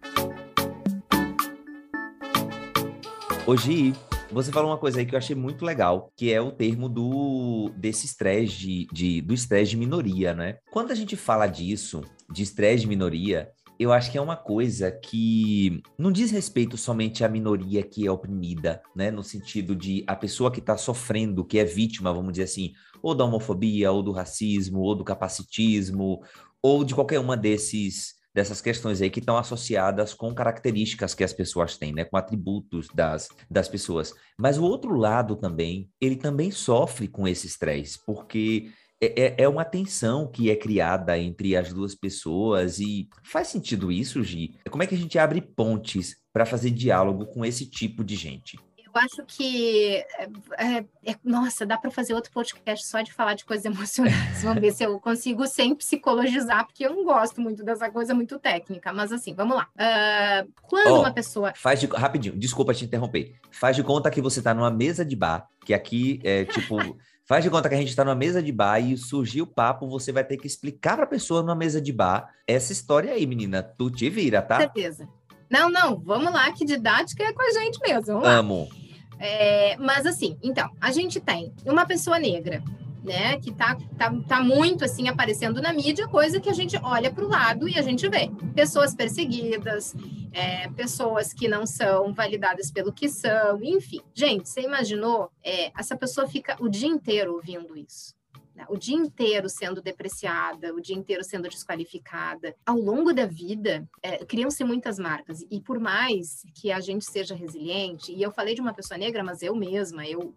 Hoje, você falou uma coisa aí que eu achei muito legal, que é o termo do desse estresse de, de, do estresse de minoria, né? Quando a gente fala disso, de estresse de minoria, eu acho que é uma coisa que não diz respeito somente à minoria que é oprimida, né? No sentido de a pessoa que está sofrendo, que é vítima, vamos dizer assim, ou da homofobia, ou do racismo, ou do capacitismo, ou de qualquer uma desses dessas questões aí que estão associadas com características que as pessoas têm, né, com atributos das, das pessoas. Mas o outro lado também, ele também sofre com esse estresse, porque é, é, é uma tensão que é criada entre as duas pessoas e faz sentido isso, Gi? Como é que a gente abre pontes para fazer diálogo com esse tipo de gente? Eu acho que, é, é, é nossa, dá para fazer outro podcast só de falar de coisas emocionais. Vamos ver se eu consigo sem psicologizar, porque eu não gosto muito dessa coisa muito técnica. Mas assim, vamos lá. Uh, quando oh, uma pessoa. Faz de, rapidinho, desculpa te interromper. Faz de conta que você está numa mesa de bar, que aqui é tipo. Faz de conta que a gente está numa mesa de bar e surgiu o papo, você vai ter que explicar para a pessoa numa mesa de bar essa história aí, menina. Tu te vira, tá? Certeza. Não, não, vamos lá, que didática é com a gente mesmo. Amo. É, mas assim, então, a gente tem uma pessoa negra, né, que tá, tá, tá muito assim aparecendo na mídia, coisa que a gente olha para o lado e a gente vê. Pessoas perseguidas, é, pessoas que não são validadas pelo que são, enfim. Gente, você imaginou? É, essa pessoa fica o dia inteiro ouvindo isso né? o dia inteiro sendo depreciada, o dia inteiro sendo desqualificada. Ao longo da vida, é, criam-se muitas marcas. E por mais que a gente seja resiliente, e eu falei de uma pessoa negra, mas eu mesma, eu,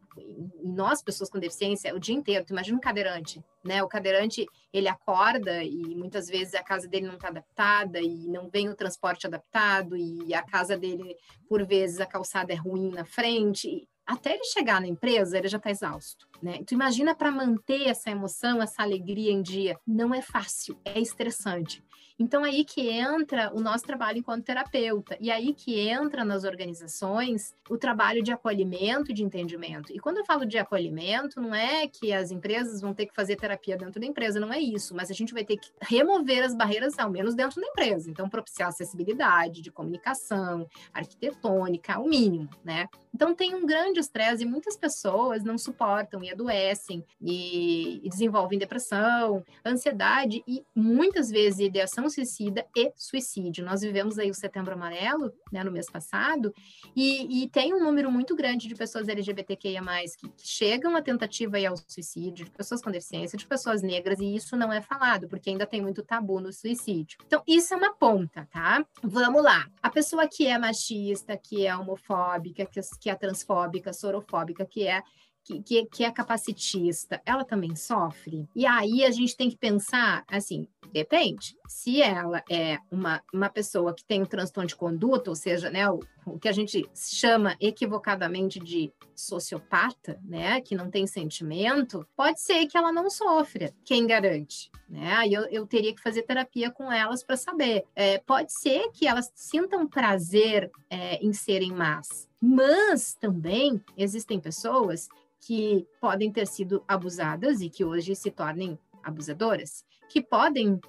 nós, pessoas com deficiência, o dia inteiro, tu imagina um cadeirante, né? O cadeirante, ele acorda e muitas vezes a casa dele não está adaptada e não vem o transporte adaptado e a casa dele, por vezes, a calçada é ruim na frente até ele chegar na empresa, ele já está exausto, né? Tu imagina para manter essa emoção, essa alegria em dia, não é fácil, é estressante. Então, aí que entra o nosso trabalho enquanto terapeuta, e aí que entra nas organizações o trabalho de acolhimento de entendimento. E quando eu falo de acolhimento, não é que as empresas vão ter que fazer terapia dentro da empresa, não é isso, mas a gente vai ter que remover as barreiras, ao menos dentro da empresa. Então, propiciar acessibilidade de comunicação, arquitetônica, o mínimo, né? Então, tem um grande estresse e muitas pessoas não suportam e adoecem e, e desenvolvem depressão, ansiedade e muitas vezes ideação suicida e suicídio. Nós vivemos aí o Setembro Amarelo, né, no mês passado, e, e tem um número muito grande de pessoas LGBTQIA+, que, que chegam à tentativa aí ao suicídio, de pessoas com deficiência, de pessoas negras, e isso não é falado, porque ainda tem muito tabu no suicídio. Então, isso é uma ponta, tá? Vamos lá. A pessoa que é machista, que é homofóbica, que, que é transfóbica, sorofóbica, que é que, que, é capacitista, ela também sofre? E aí a gente tem que pensar, assim, depende. Se ela é uma, uma pessoa que tem um transtorno de conduta, ou seja, né, o, o que a gente chama equivocadamente de sociopata, né, que não tem sentimento, pode ser que ela não sofra. Quem garante? Né? Aí eu, eu teria que fazer terapia com elas para saber. É, pode ser que elas sintam prazer é, em serem más, mas também existem pessoas que podem ter sido abusadas e que hoje se tornem abusadoras, que podem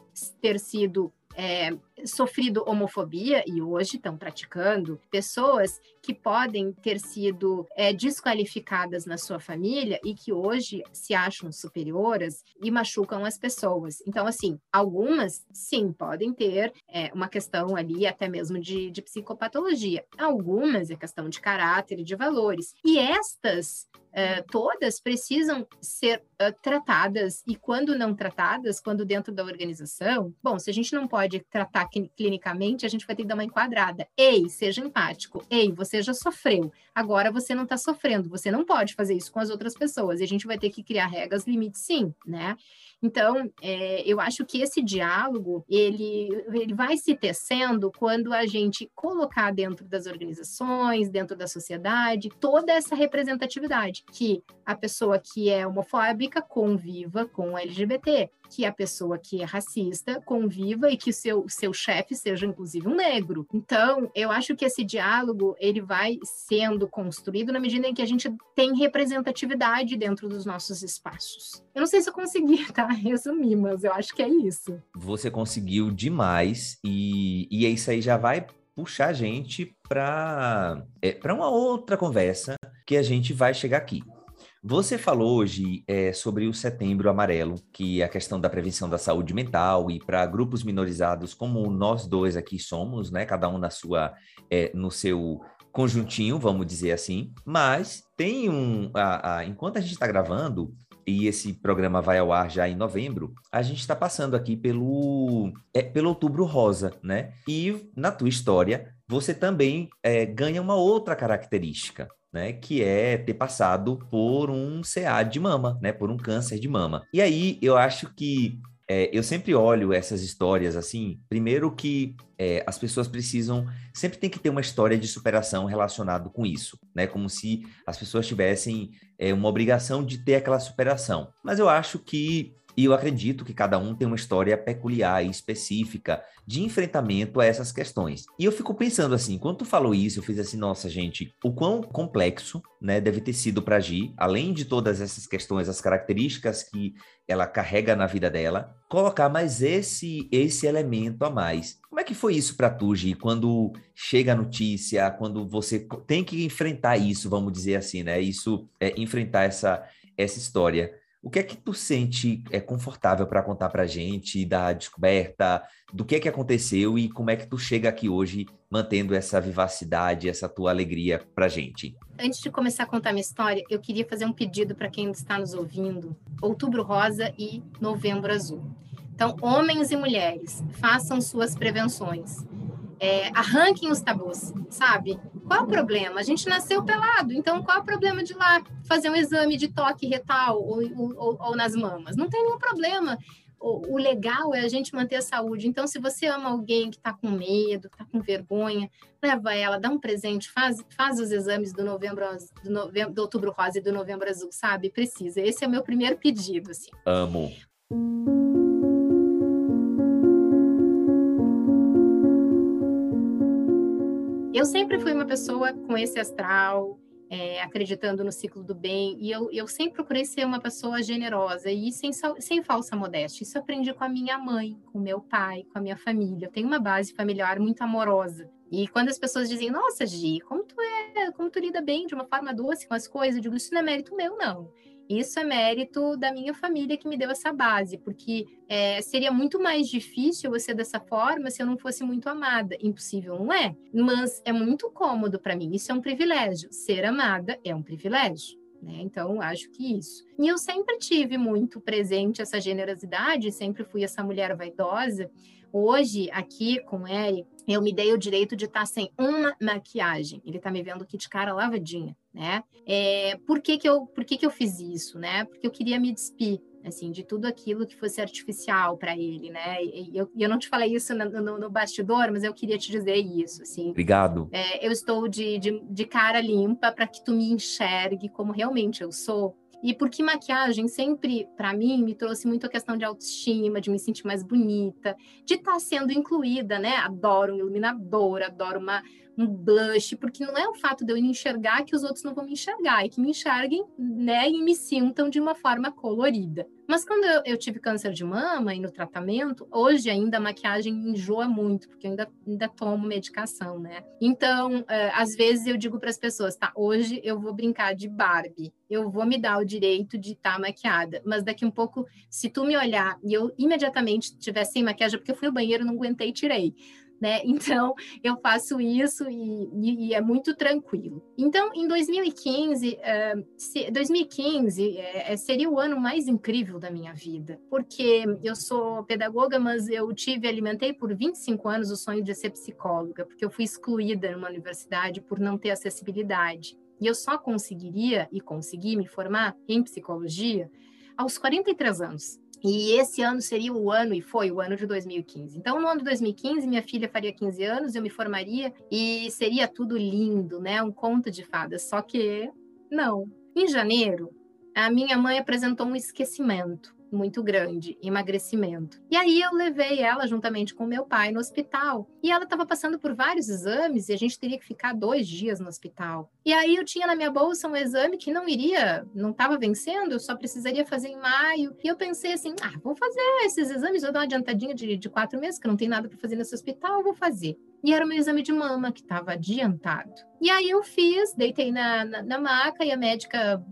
ter sido é, sofrido homofobia e hoje estão praticando, pessoas que podem ter sido é, desqualificadas na sua família e que hoje se acham superioras e machucam as pessoas. Então, assim, algumas, sim, podem ter é, uma questão ali até mesmo de, de psicopatologia. Algumas é questão de caráter e de valores. E estas Uh, todas precisam ser uh, tratadas e quando não tratadas, quando dentro da organização, bom, se a gente não pode tratar clinicamente, a gente vai ter que dar uma enquadrada. Ei, seja empático. Ei, você já sofreu. Agora você não está sofrendo. Você não pode fazer isso com as outras pessoas. E a gente vai ter que criar regras, limites, sim, né? Então, é, eu acho que esse diálogo, ele, ele vai se tecendo quando a gente colocar dentro das organizações, dentro da sociedade, toda essa representatividade, que a pessoa que é homofóbica conviva com o LGBT, que a pessoa que é racista conviva e que seu, seu chefe seja inclusive um negro. Então, eu acho que esse diálogo, ele vai sendo construído na medida em que a gente tem representatividade dentro dos nossos espaços. Eu não sei se eu consegui, tá? Resumir, mas eu acho que é isso. Você conseguiu demais e, e isso aí já vai puxar a gente para é, uma outra conversa que a gente vai chegar aqui. Você falou hoje é, sobre o Setembro Amarelo, que é a questão da prevenção da saúde mental e para grupos minorizados, como nós dois aqui somos, né? Cada um na sua, é, no seu conjuntinho, vamos dizer assim. Mas tem um, a, a, enquanto a gente está gravando, e esse programa vai ao ar já em novembro, a gente está passando aqui pelo, é, pelo Outubro Rosa, né? E na tua história, você também é, ganha uma outra característica, né, que é ter passado por um CA de mama, né, por um câncer de mama. E aí eu acho que é, eu sempre olho essas histórias assim, primeiro que é, as pessoas precisam, sempre tem que ter uma história de superação relacionado com isso, né? Como se as pessoas tivessem é, uma obrigação de ter aquela superação. Mas eu acho que e eu acredito que cada um tem uma história peculiar e específica de enfrentamento a essas questões. E eu fico pensando assim, quando tu falou isso, eu fiz assim, nossa, gente, o quão complexo, né, deve ter sido para Gi, além de todas essas questões, as características que ela carrega na vida dela, colocar mais esse esse elemento a mais. Como é que foi isso para tu, Gi, quando chega a notícia, quando você tem que enfrentar isso, vamos dizer assim, né? Isso é enfrentar essa essa história. O que é que tu sente é confortável para contar para gente da descoberta, do que é que aconteceu e como é que tu chega aqui hoje mantendo essa vivacidade, essa tua alegria para a gente? Antes de começar a contar minha história, eu queria fazer um pedido para quem está nos ouvindo: Outubro Rosa e Novembro Azul. Então, homens e mulheres, façam suas prevenções é, arranquem os tabus, sabe? Qual o problema? A gente nasceu pelado, então qual o problema de lá fazer um exame de toque retal ou, ou, ou nas mamas? Não tem nenhum problema. O, o, legal é a gente manter a saúde. Então, se você ama alguém que está com medo, está com vergonha, leva ela, dá um presente, faz, faz os exames do novembro, do novembro, do outubro rosa e do novembro azul, sabe? Precisa. Esse é o meu primeiro pedido, assim. Amo. Eu sempre fui uma pessoa com esse astral, é, acreditando no ciclo do bem, e eu, eu sempre procurei ser uma pessoa generosa e sem, sem falsa modéstia. Isso aprendi com a minha mãe, com meu pai, com a minha família. Eu tenho uma base familiar muito amorosa. E quando as pessoas dizem, nossa, Gi, como tu é, como tu lida bem de uma forma doce com as coisas, eu digo, isso não é mérito meu, não. Isso é mérito da minha família que me deu essa base, porque é, seria muito mais difícil ser dessa forma se eu não fosse muito amada. Impossível, não é? Mas é muito cômodo para mim. Isso é um privilégio. Ser amada é um privilégio. Né? Então, acho que isso. E eu sempre tive muito presente essa generosidade, sempre fui essa mulher vaidosa. Hoje, aqui com ele, eu me dei o direito de estar sem uma maquiagem. Ele está me vendo aqui de cara lavadinha, né? É, por que, que, eu, por que, que eu fiz isso, né? Porque eu queria me despir, assim, de tudo aquilo que fosse artificial para ele, né? E eu, eu não te falei isso no, no, no, bastidor, mas eu queria te dizer isso, assim. Obrigado. É, eu estou de, de, de cara limpa para que tu me enxergue como realmente eu sou, e porque maquiagem sempre, para mim, me trouxe muito a questão de autoestima, de me sentir mais bonita, de estar tá sendo incluída, né? Adoro um iluminador, adoro uma, um blush, porque não é o fato de eu enxergar que os outros não vão me enxergar, é que me enxerguem, né, e me sintam de uma forma colorida. Mas quando eu, eu tive câncer de mama e no tratamento, hoje ainda a maquiagem enjoa muito, porque eu ainda, ainda tomo medicação, né? Então, é, às vezes eu digo para as pessoas, tá, hoje eu vou brincar de Barbie, eu vou me dar o direito de estar tá maquiada, mas daqui um pouco, se tu me olhar e eu imediatamente estiver sem maquiagem, porque eu fui ao banheiro, não aguentei e tirei né? Então, eu faço isso e, e, e é muito tranquilo. Então, em 2015, uh, se, 2015 é, seria o ano mais incrível da minha vida, porque eu sou pedagoga, mas eu tive, alimentei por 25 anos o sonho de ser psicóloga, porque eu fui excluída numa universidade por não ter acessibilidade. E eu só conseguiria e consegui me formar em psicologia aos 43 anos. E esse ano seria o ano, e foi o ano de 2015. Então, no ano de 2015, minha filha faria 15 anos, eu me formaria e seria tudo lindo, né? Um conto de fadas. Só que não. Em janeiro, a minha mãe apresentou um esquecimento muito grande, emagrecimento. E aí eu levei ela juntamente com meu pai no hospital. E ela estava passando por vários exames e a gente teria que ficar dois dias no hospital. E aí eu tinha na minha bolsa um exame que não iria, não estava vencendo, eu só precisaria fazer em maio. E eu pensei assim, ah, vou fazer esses exames, vou dar uma adiantadinha de, de quatro meses, que não tem nada para fazer nesse hospital, vou fazer. E era o meu exame de mama que estava adiantado. E aí eu fiz, deitei na, na, na maca e a médica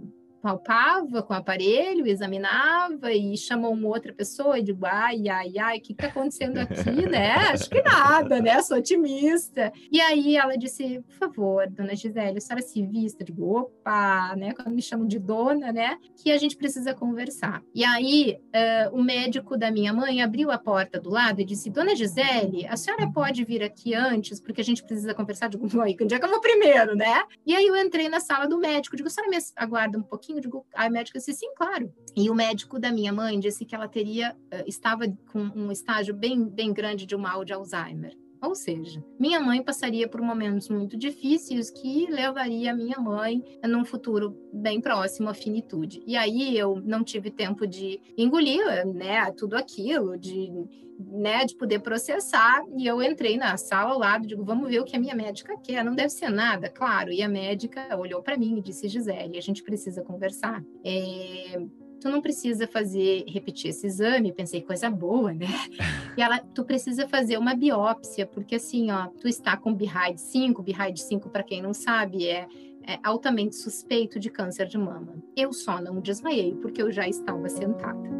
palpava com o aparelho, examinava e chamou uma outra pessoa e digo, ai, ai, ai, o que está acontecendo aqui, né? Acho que nada, né? Sou otimista. E aí ela disse, por favor, dona Gisele, a senhora se vista? Eu digo, opa, né? Quando me chamam de dona, né? Que a gente precisa conversar. E aí uh, o médico da minha mãe abriu a porta do lado e disse, dona Gisele, a senhora pode vir aqui antes, porque a gente precisa conversar. Eu digo, mãe, onde é que eu vou primeiro, né? E aí eu entrei na sala do médico, digo, a senhora me aguarda um pouquinho? Pouquinho? Digo, a médica disse, sim, claro. E o médico da minha mãe disse que ela teria, eh, estava com um estágio bem, bem grande de um mal de Alzheimer. Ou seja, minha mãe passaria por momentos muito difíceis que levaria a minha mãe num futuro bem próximo à finitude. E aí eu não tive tempo de engolir, né, tudo aquilo, de, né, de poder processar. E eu entrei na sala ao lado, digo, vamos ver o que a minha médica quer. Não deve ser nada, claro. E a médica olhou para mim e disse, Gisele, a gente precisa conversar. É, tu não precisa fazer, repetir esse exame, pensei, coisa boa, né? E ela, tu precisa fazer uma biópsia, porque assim, ó, tu está com BIRAID 5, BIRAID 5, para quem não sabe, é, é altamente suspeito de câncer de mama. Eu só não desmaiei, porque eu já estava sentada.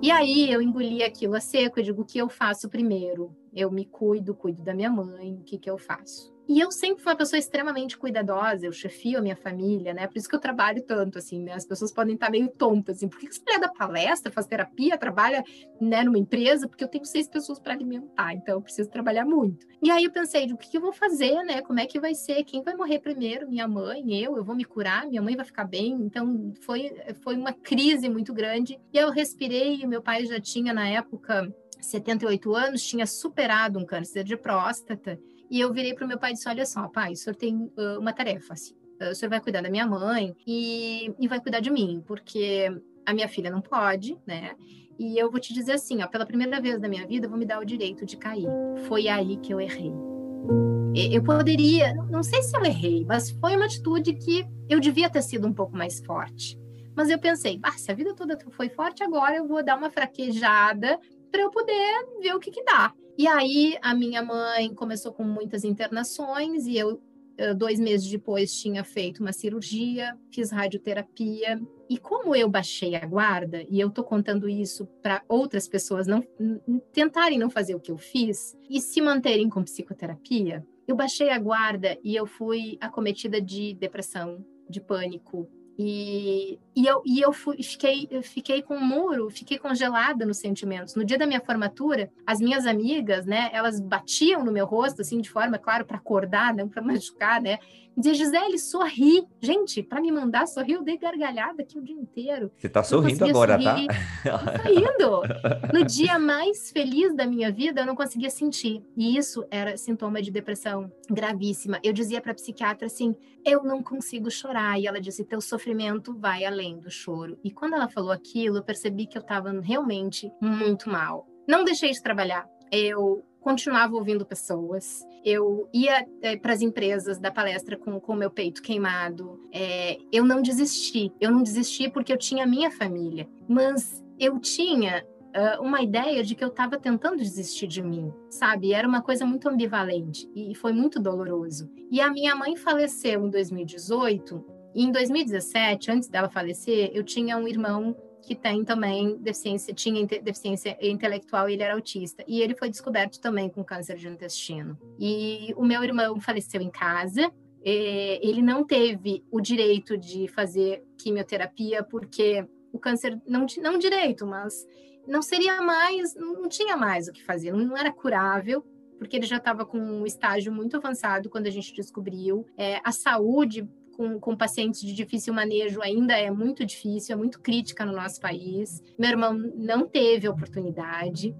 E aí eu engoli aquilo a seco e digo, o que eu faço primeiro? Eu me cuido, cuido da minha mãe, o que, que eu faço? E eu sempre fui uma pessoa extremamente cuidadosa, eu chefio a minha família, né? Por isso que eu trabalho tanto, assim, né? As pessoas podem estar meio tontas, assim, por que você mulher da palestra, faz terapia, trabalha, né, numa empresa? Porque eu tenho seis pessoas para alimentar, então eu preciso trabalhar muito. E aí eu pensei, o que eu vou fazer, né? Como é que vai ser? Quem vai morrer primeiro? Minha mãe, eu? Eu vou me curar? Minha mãe vai ficar bem? Então foi, foi uma crise muito grande. E eu respirei, meu pai já tinha, na época, 78 anos, tinha superado um câncer de próstata, e eu virei para meu pai e disse: Olha só, pai, o senhor tem uh, uma tarefa. Assim. O senhor vai cuidar da minha mãe e, e vai cuidar de mim, porque a minha filha não pode, né? E eu vou te dizer assim, ó, pela primeira vez na minha vida, eu vou me dar o direito de cair. Foi aí que eu errei. Eu poderia, não sei se eu errei, mas foi uma atitude que eu devia ter sido um pouco mais forte. Mas eu pensei, ah, se a vida toda foi forte, agora eu vou dar uma fraquejada para eu poder ver o que, que dá. E aí a minha mãe começou com muitas internações e eu dois meses depois, tinha feito uma cirurgia, fiz radioterapia. E como eu baixei a guarda, e eu estou contando isso para outras pessoas não tentarem não fazer o que eu fiz e se manterem com psicoterapia, eu baixei a guarda e eu fui acometida de depressão, de pânico, e, e, eu, e eu fui, fiquei, eu fiquei com um muro, fiquei congelada nos sentimentos. No dia da minha formatura, as minhas amigas, né, elas batiam no meu rosto, assim, de forma, claro, para acordar, não para machucar, né? Dizia, Gisele, sorri. Gente, para me mandar sorrir, eu dei gargalhada aqui o dia inteiro. Você tá sorrindo agora, tá? sorrir. tá? Tô indo. No dia mais feliz da minha vida, eu não conseguia sentir. E isso era sintoma de depressão gravíssima. Eu dizia para a psiquiatra assim: eu não consigo chorar. E ela disse: teu sofrimento vai além do choro. E quando ela falou aquilo, eu percebi que eu estava realmente muito mal. Não deixei de trabalhar. Eu continuava ouvindo pessoas, eu ia é, para as empresas da palestra com o meu peito queimado. É, eu não desisti, eu não desisti porque eu tinha minha família, mas eu tinha uh, uma ideia de que eu estava tentando desistir de mim, sabe? Era uma coisa muito ambivalente e foi muito doloroso. E a minha mãe faleceu em 2018. E em 2017, antes dela falecer, eu tinha um irmão que tem também deficiência, tinha deficiência intelectual e ele era autista. E ele foi descoberto também com câncer de intestino. E o meu irmão faleceu em casa. ele não teve o direito de fazer quimioterapia porque o câncer não não direito, mas não seria mais, não tinha mais o que fazer, não era curável porque ele já estava com um estágio muito avançado quando a gente descobriu. É, a saúde com, com pacientes de difícil manejo ainda é muito difícil, é muito crítica no nosso país. Meu irmão não teve oportunidade.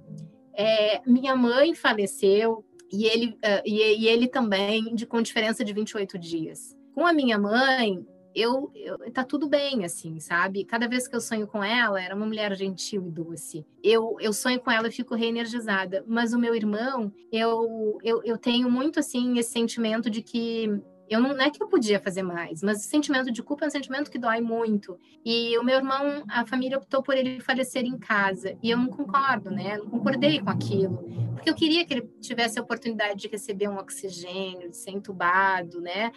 É, minha mãe faleceu e ele, uh, e, e, ele também, de, com diferença de 28 dias. Com a minha mãe, eu, eu, tá tudo bem, assim, sabe? Cada vez que eu sonho com ela, era uma mulher gentil e doce. Eu, eu sonho com ela e fico reenergizada. Mas o meu irmão, eu, eu, eu tenho muito, assim, esse sentimento de que eu não, não, é que eu podia fazer mais, mas o sentimento de culpa é um sentimento que dói muito. E o meu irmão, a família optou por ele falecer em casa. E eu não concordo, né? não concordei com aquilo. Porque eu queria que ele tivesse a oportunidade de receber um oxigênio, de ser entubado, né?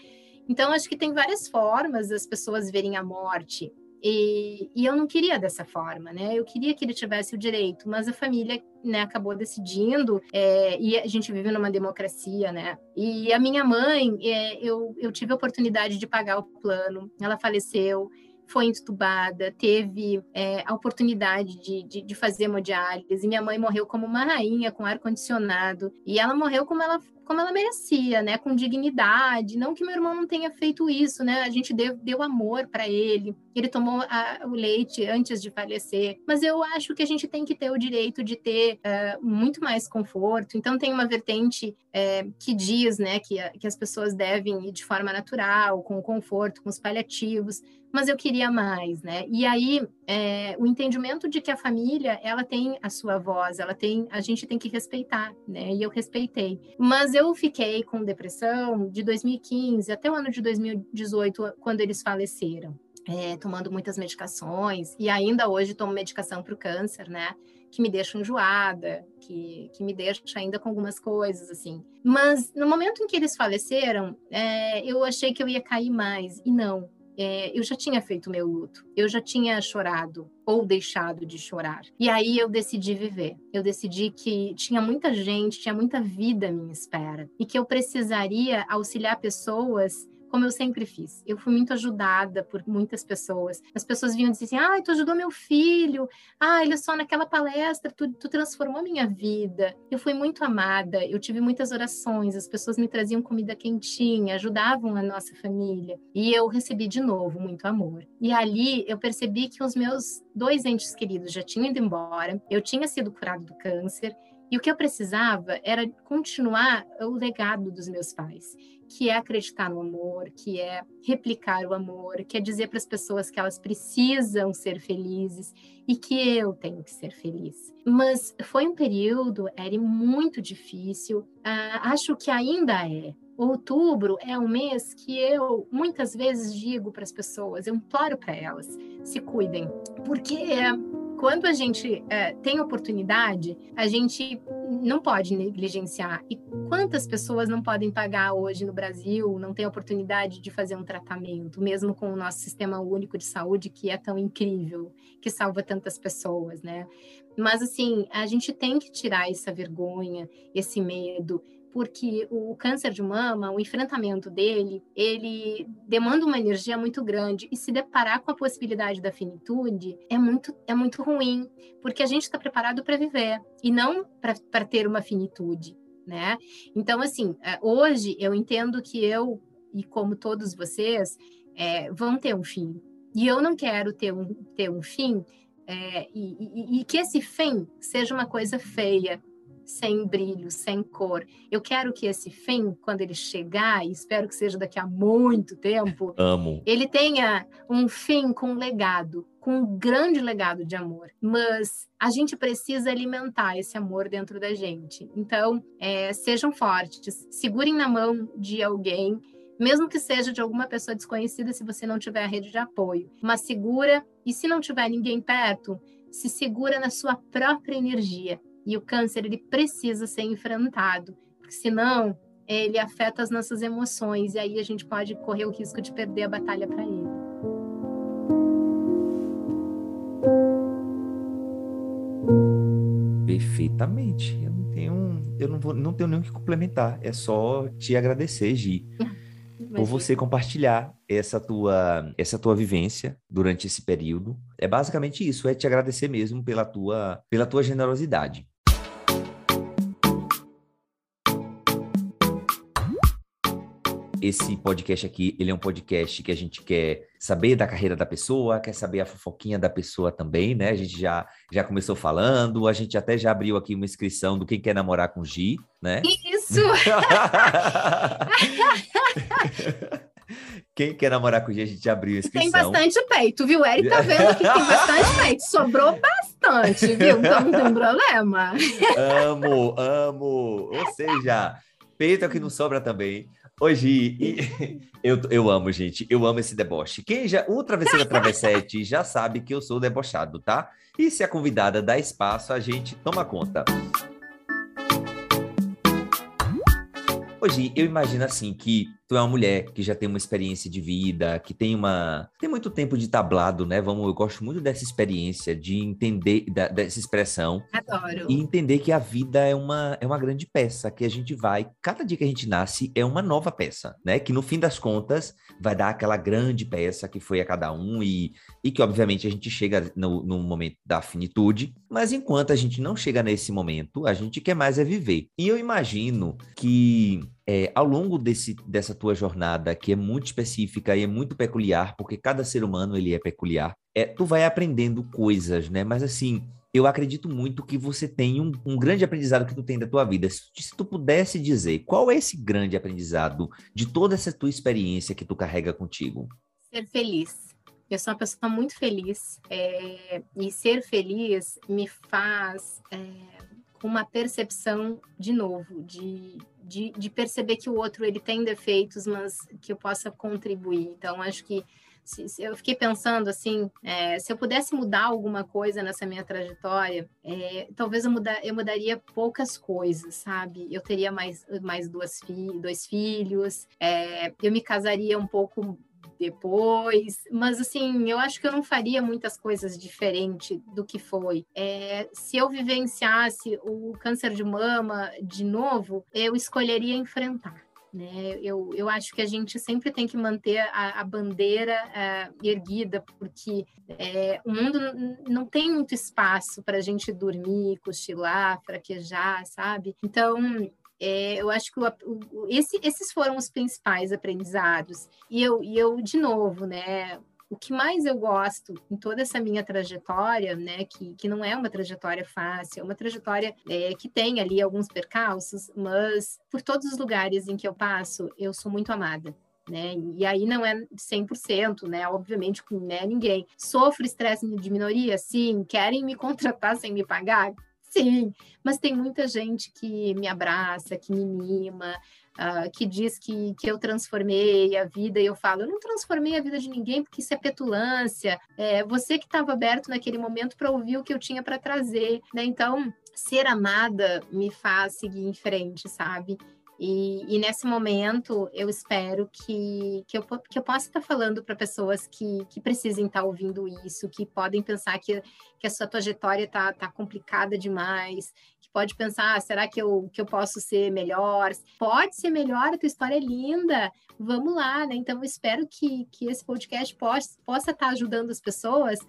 Então, acho que tem várias formas das pessoas verem a morte. E, e, eu não queria dessa forma, né? Eu queria que ele tivesse o direito, mas a família né, acabou decidindo, é, e a gente vive numa democracia, né? E a minha mãe, é, eu, eu tive a oportunidade de pagar o plano, ela faleceu, foi entubada, teve é, a oportunidade de, de, de, fazer hemodiálise. Minha mãe morreu como uma rainha, com ar-condicionado. E ela morreu como ela, como ela merecia, né? Com dignidade. Não que meu irmão não tenha feito isso, né? A gente deu, deu amor para ele. Ele tomou a, o leite antes de falecer. Mas eu acho que a gente tem que ter o direito de ter uh, muito mais conforto. Então, tem uma vertente é, que diz, né, que, a, que as pessoas devem ir de forma natural, com conforto, com os paliativos mas eu queria mais, né? E aí é, o entendimento de que a família ela tem a sua voz, ela tem, a gente tem que respeitar, né? E eu respeitei. Mas eu fiquei com depressão de 2015 até o ano de 2018, quando eles faleceram. É, tomando muitas medicações, e ainda hoje tomo medicação para o câncer, né? Que me deixa enjoada, que, que me deixa ainda com algumas coisas, assim. Mas no momento em que eles faleceram, é, eu achei que eu ia cair mais, e não é, eu já tinha feito meu luto, eu já tinha chorado ou deixado de chorar. E aí eu decidi viver. Eu decidi que tinha muita gente, tinha muita vida à minha espera e que eu precisaria auxiliar pessoas como eu sempre fiz. Eu fui muito ajudada por muitas pessoas. As pessoas vinham dizer assim: ah, tu ajudou meu filho. Ah, ele só naquela palestra, tu, tu transformou minha vida. Eu fui muito amada, eu tive muitas orações, as pessoas me traziam comida quentinha, ajudavam a nossa família. E eu recebi de novo muito amor. E ali eu percebi que os meus dois entes queridos já tinham ido embora, eu tinha sido curado do câncer. E o que eu precisava era continuar o legado dos meus pais que é acreditar no amor, que é replicar o amor, que é dizer para as pessoas que elas precisam ser felizes e que eu tenho que ser feliz. Mas foi um período, era muito difícil, uh, acho que ainda é. Outubro é um mês que eu muitas vezes digo para as pessoas, eu imploro para elas, se cuidem, porque quando a gente é, tem oportunidade, a gente não pode negligenciar. E quantas pessoas não podem pagar hoje no Brasil, não têm oportunidade de fazer um tratamento, mesmo com o nosso sistema único de saúde, que é tão incrível, que salva tantas pessoas, né? Mas, assim, a gente tem que tirar essa vergonha, esse medo, porque o câncer de mama, o enfrentamento dele, ele demanda uma energia muito grande. E se deparar com a possibilidade da finitude é muito é muito ruim, porque a gente está preparado para viver e não para ter uma finitude, né? Então assim, é, hoje eu entendo que eu e como todos vocês é, vão ter um fim. E eu não quero ter um ter um fim é, e, e, e que esse fim seja uma coisa feia, sem brilho, sem cor. Eu quero que esse fim, quando ele chegar, e espero que seja daqui a muito tempo, Amo. ele tenha um fim com um legado, com um grande legado de amor. Mas a gente precisa alimentar esse amor dentro da gente. Então, é, sejam fortes, segurem na mão de alguém mesmo que seja de alguma pessoa desconhecida, se você não tiver a rede de apoio. Mas segura, e se não tiver ninguém perto, se segura na sua própria energia. E o câncer, ele precisa ser enfrentado, porque senão ele afeta as nossas emoções e aí a gente pode correr o risco de perder a batalha para ele. Perfeitamente. Eu não tenho, eu não vou, não tenho nem o que complementar. É só te agradecer, Gi. por você compartilhar essa tua, essa tua vivência durante esse período. É basicamente isso, é te agradecer mesmo pela tua, pela tua generosidade. Esse podcast aqui, ele é um podcast que a gente quer saber da carreira da pessoa, quer saber a fofoquinha da pessoa também, né? A gente já, já começou falando, a gente até já abriu aqui uma inscrição do Quem Quer Namorar com Gi, né? Isso! Quem quer namorar com Gi, a gente abriu a inscrição. Tem bastante peito, viu? Eric tá vendo que tem bastante peito. Sobrou bastante, viu? Então não tem problema. Amo, amo. Ou seja, peito é que não sobra também. Hoje, eu, eu amo, gente. Eu amo esse deboche. Quem já. O Travesseiro Travessete já sabe que eu sou debochado, tá? E se a convidada dá espaço, a gente toma conta. Hoje, eu imagino assim que tu é uma mulher que já tem uma experiência de vida, que tem uma tem muito tempo de tablado, né? Vamos, eu gosto muito dessa experiência de entender da, dessa expressão. Adoro. E entender que a vida é uma é uma grande peça que a gente vai, cada dia que a gente nasce é uma nova peça, né? Que no fim das contas vai dar aquela grande peça que foi a cada um e, e que obviamente a gente chega no, no momento da finitude, mas enquanto a gente não chega nesse momento, a gente quer mais é viver. E eu imagino que é, ao longo desse, dessa tua jornada, que é muito específica e é muito peculiar, porque cada ser humano ele é peculiar, é, tu vai aprendendo coisas, né? Mas assim, eu acredito muito que você tem um, um, grande aprendizado que tu tem da tua vida. Se, se, tu pudesse dizer, qual é esse grande aprendizado de toda essa tua experiência que tu carrega contigo? Ser feliz. Eu sou uma pessoa muito feliz é, e ser feliz me faz é, uma percepção de novo, de, de, de, perceber que o outro ele tem defeitos, mas que eu possa contribuir. Então, acho que se, se eu fiquei pensando assim, é, se eu pudesse mudar alguma coisa nessa minha trajetória, é, talvez eu, mudar, eu mudaria poucas coisas, sabe? Eu teria mais, mais duas fi dois filhos, é, eu me casaria um pouco depois, mas assim, eu acho que eu não faria muitas coisas diferente do que foi. É, se eu vivenciasse o câncer de mama de novo, eu escolheria enfrentar. Né? Eu, eu acho que a gente sempre tem que manter a, a bandeira é, erguida, porque é, o mundo não tem muito espaço para a gente dormir, cochilar, fraquejar, sabe? Então, é, eu acho que o, o, esse, esses foram os principais aprendizados. E eu, e eu, de novo, né? O que mais eu gosto em toda essa minha trajetória, né, que, que não é uma trajetória fácil, é uma trajetória é, que tem ali alguns percalços, mas por todos os lugares em que eu passo, eu sou muito amada. Né? E aí não é 100%, né? Obviamente, né, ninguém. Sofro estresse de minoria? Sim. Querem me contratar sem me pagar? Sim, mas tem muita gente que me abraça, que me mima. uh, que diz que, que eu transformei a vida, e eu falo, eu não transformei a vida de ninguém, porque isso é petulância. É você que estava aberto naquele momento para ouvir o que eu tinha para trazer, né? Então, ser amada me faz seguir em frente, sabe? E, e, nesse momento, eu espero que, que, eu, que eu possa estar falando para pessoas que, que precisem estar ouvindo isso, que podem pensar que, que a sua trajetória está tá complicada demais, que pode pensar, ah, será que eu, que eu posso ser melhor? Pode ser melhor, a tua história é linda, vamos lá, né? Então, eu espero que, que esse podcast possa, possa estar ajudando as pessoas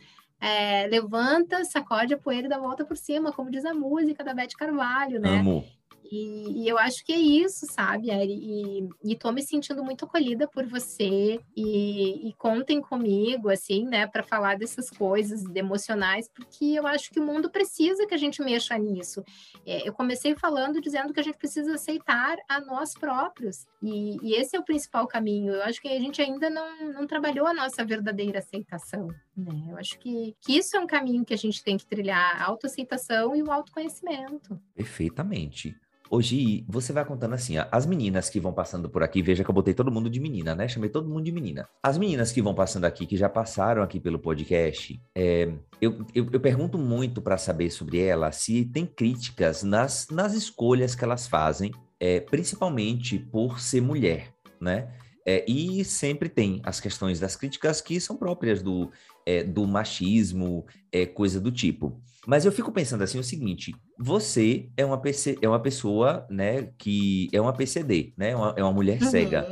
é, levanta, sacode a poeira e dá volta por cima, como diz a música da Beth Carvalho, né? Amo. E, e, eu acho que é isso, sabe, E, e tô me sentindo muito acolhida por você. E, e contem comigo, assim, né, para falar dessas coisas emocionais, porque eu acho que o mundo precisa que a gente mexa nisso. É, eu comecei falando dizendo que a gente precisa aceitar a nós próprios. E, e, esse é o principal caminho. Eu acho que a gente ainda não, não trabalhou a nossa verdadeira aceitação. Né? Eu acho que, que isso é um caminho que a gente tem que trilhar: a autoaceitação e o autoconhecimento. Perfeitamente. Hoje você vai contando assim, ó, as meninas que vão passando por aqui, veja que eu botei todo mundo de menina, né? Chamei todo mundo de menina. As meninas que vão passando aqui, que já passaram aqui pelo podcast, é, eu, eu, eu, pergunto muito para saber sobre ela se tem críticas nas, nas escolhas que elas fazem, é, principalmente por ser mulher, né? É, e sempre tem as questões das críticas que são próprias do, é, do machismo, é, coisa do tipo. Mas eu fico pensando assim o seguinte: você é uma, PC, é uma pessoa, né, que é uma PCD, né? Uma, é uma mulher uhum. cega.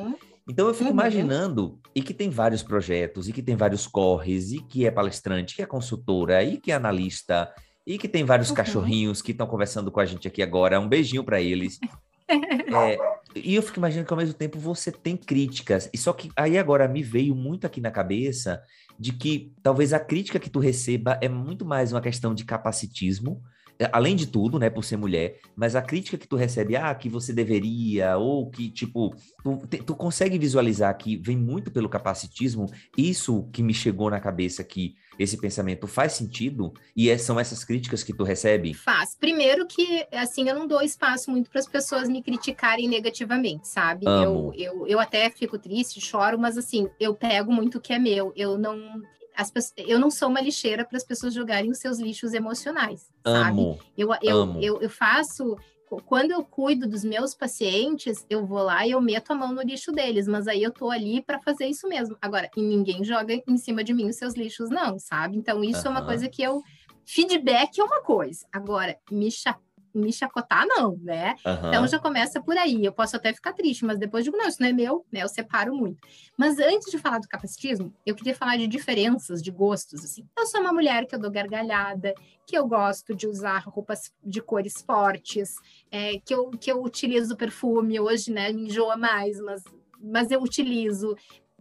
Então eu fico uhum. imaginando, e que tem vários projetos, e que tem vários corres, e que é palestrante, que é consultora, e que é analista, e que tem vários uhum. cachorrinhos que estão conversando com a gente aqui agora. Um beijinho para eles. É, e eu fico imaginando que ao mesmo tempo você tem críticas. E só que aí agora me veio muito aqui na cabeça de que talvez a crítica que tu receba é muito mais uma questão de capacitismo, além de tudo, né, por ser mulher, mas a crítica que tu recebe, ah, que você deveria, ou que, tipo, tu, tu consegue visualizar que vem muito pelo capacitismo, isso que me chegou na cabeça que esse pensamento faz sentido? E é, são essas críticas que tu recebe? Faz. Primeiro que, assim, eu não dou espaço muito para as pessoas me criticarem negativamente, sabe? Amo. Eu, eu, eu até fico triste, choro, mas assim, eu pego muito o que é meu. Eu não, as pessoas, eu não sou uma lixeira para as pessoas jogarem os seus lixos emocionais, amo, sabe? Eu, eu, amo. eu, eu faço quando eu cuido dos meus pacientes, eu vou lá e eu meto a mão no lixo deles, mas aí eu tô ali para fazer isso mesmo. Agora, e ninguém joga em cima de mim os seus lixos, não, sabe? Então, isso uhum. é uma coisa que eu. Feedback é uma coisa. Agora, me chateia me chacotar, não, né? Uhum. Então já começa por aí. Eu posso até ficar triste, mas depois digo, não, isso não é meu, né? Eu separo muito. Mas antes de falar do capacitismo, eu queria falar de diferenças de gostos, assim. Eu sou uma mulher que eu dou gargalhada, que eu gosto de usar roupas de cores fortes, é, que, eu, que eu utilizo perfume, hoje, né, me enjoa mais, mas, mas eu utilizo.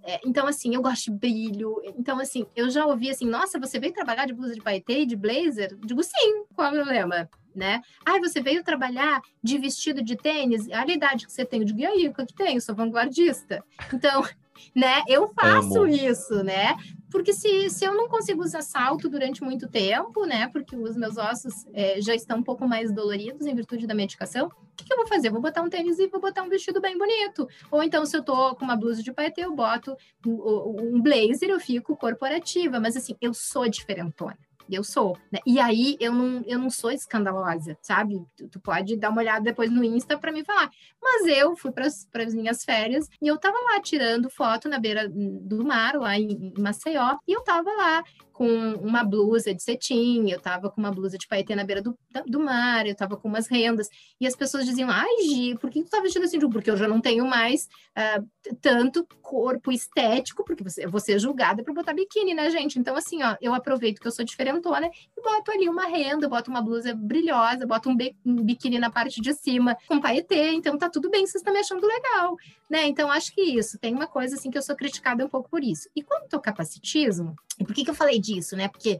É, então, assim, eu gosto de brilho. Então, assim, eu já ouvi assim, nossa, você veio trabalhar de blusa de paetê, de blazer? Digo, sim, qual é o problema? Né? Ah, você veio trabalhar de vestido de tênis? Olha a idade que você tem. Eu digo, e aí, o que eu tenho? Eu sou vanguardista. Então, né? Eu faço Amo. isso, né? Porque se, se eu não consigo usar salto durante muito tempo, né? Porque os meus ossos é, já estão um pouco mais doloridos em virtude da medicação, o que, que, eu vou fazer? vou botar um tênis e vou botar um vestido bem bonito. Ou então, se eu tô com uma blusa de paetê, eu boto um, um blazer, eu fico corporativa. Mas assim, eu sou diferentona. Eu sou, né? E aí eu não, eu não sou escandalosa, sabe? Tu, tu pode dar uma olhada depois no Insta para me falar. Mas eu fui para as minhas férias e eu tava lá tirando foto na beira do mar, lá em, em Maceió, e eu tava lá com uma blusa de cetim, eu tava com uma blusa de paetê na beira do, do mar, eu tava com umas rendas, e as pessoas diziam, ai, Gi, por que tu tá vestindo assim? Porque eu já não tenho mais uh, tanto corpo estético, porque você, ser julgada para botar biquíni, né, gente? Então, assim, ó, eu aproveito que eu sou diferentona e boto ali uma renda, boto uma blusa brilhosa, boto um, um biquíni na parte de cima com paetê, então tá tudo bem, vocês estão me achando legal, né? Então, acho que isso, tem uma coisa, assim, que eu sou criticada um pouco por isso. E quanto ao capacitismo, por que, que eu falei disso, né? Porque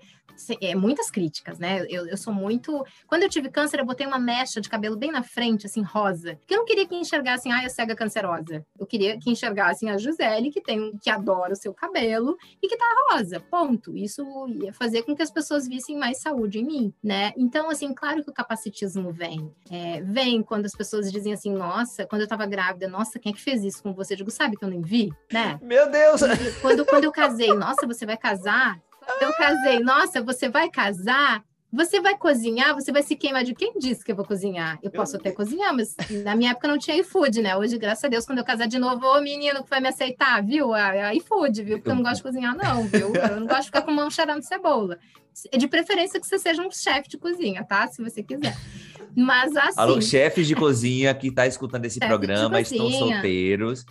é, muitas críticas, né? Eu, eu sou muito. Quando eu tive câncer, eu botei uma mecha de cabelo bem na frente, assim, rosa. Porque eu não queria que enxergassem, ah, a cega cancerosa. Eu queria que enxergassem a Gisele, que tem que adora o seu cabelo e que tá rosa. Ponto. Isso ia fazer com que as pessoas vissem mais saúde em mim, né? Então, assim, claro que o capacitismo vem. É, vem quando as pessoas dizem assim, nossa, quando eu tava grávida, nossa, quem é que fez isso com você? Eu digo, sabe que eu nem vi, né? Meu Deus! Quando, quando eu casei, nossa, você vai casar? eu casei, nossa, você vai casar? Você vai cozinhar? Você vai se queimar de quem disse que eu vou cozinhar? Eu posso até cozinhar, mas na minha época não tinha iFood, né? Hoje, graças a Deus, quando eu casar de novo, ô menino que vai me aceitar, viu? A, iFood, viu? Porque eu não gosto de cozinhar, não, viu? Eu não gosto de ficar com mão cheirando cebola. É de preferência que você seja um chefe de cozinha, tá? Se você quiser. Mas assim. Alô, chefes de cozinha que tá escutando esse programa, estão solteiros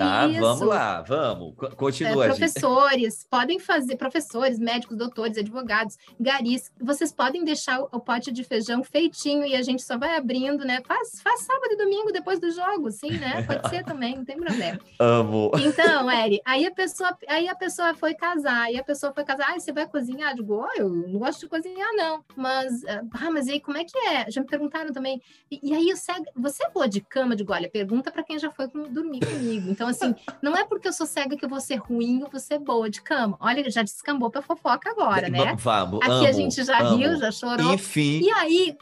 Tá, Isso. vamos lá, vamos. Continua. É, professores, podem fazer, professores, médicos, doutores, advogados, garis, vocês podem deixar o pote de feijão feitinho e a gente só vai abrindo, né? Faz, faz sábado e domingo depois do jogo, sim, né? Pode ser também, não tem problema. Amo. Então, Eri, aí a pessoa, aí a pessoa foi casar, aí a pessoa foi casar, ah, você vai cozinhar? Eu digo, oh, eu não gosto de cozinhar, não. Mas, ah, mas aí como é que é? Já me perguntaram também. E, e aí, você, você é boa de cama? Eu digo, olha, pergunta para quem já foi dormir comigo. Então, assim, não é porque eu sou cega que eu vou ser ruim ou vou ser boa de cama. Olha, já descambou pra fofoca agora, né? Vamos, Aqui amo, a gente já amo. riu, já chorou. Enfim. E aí,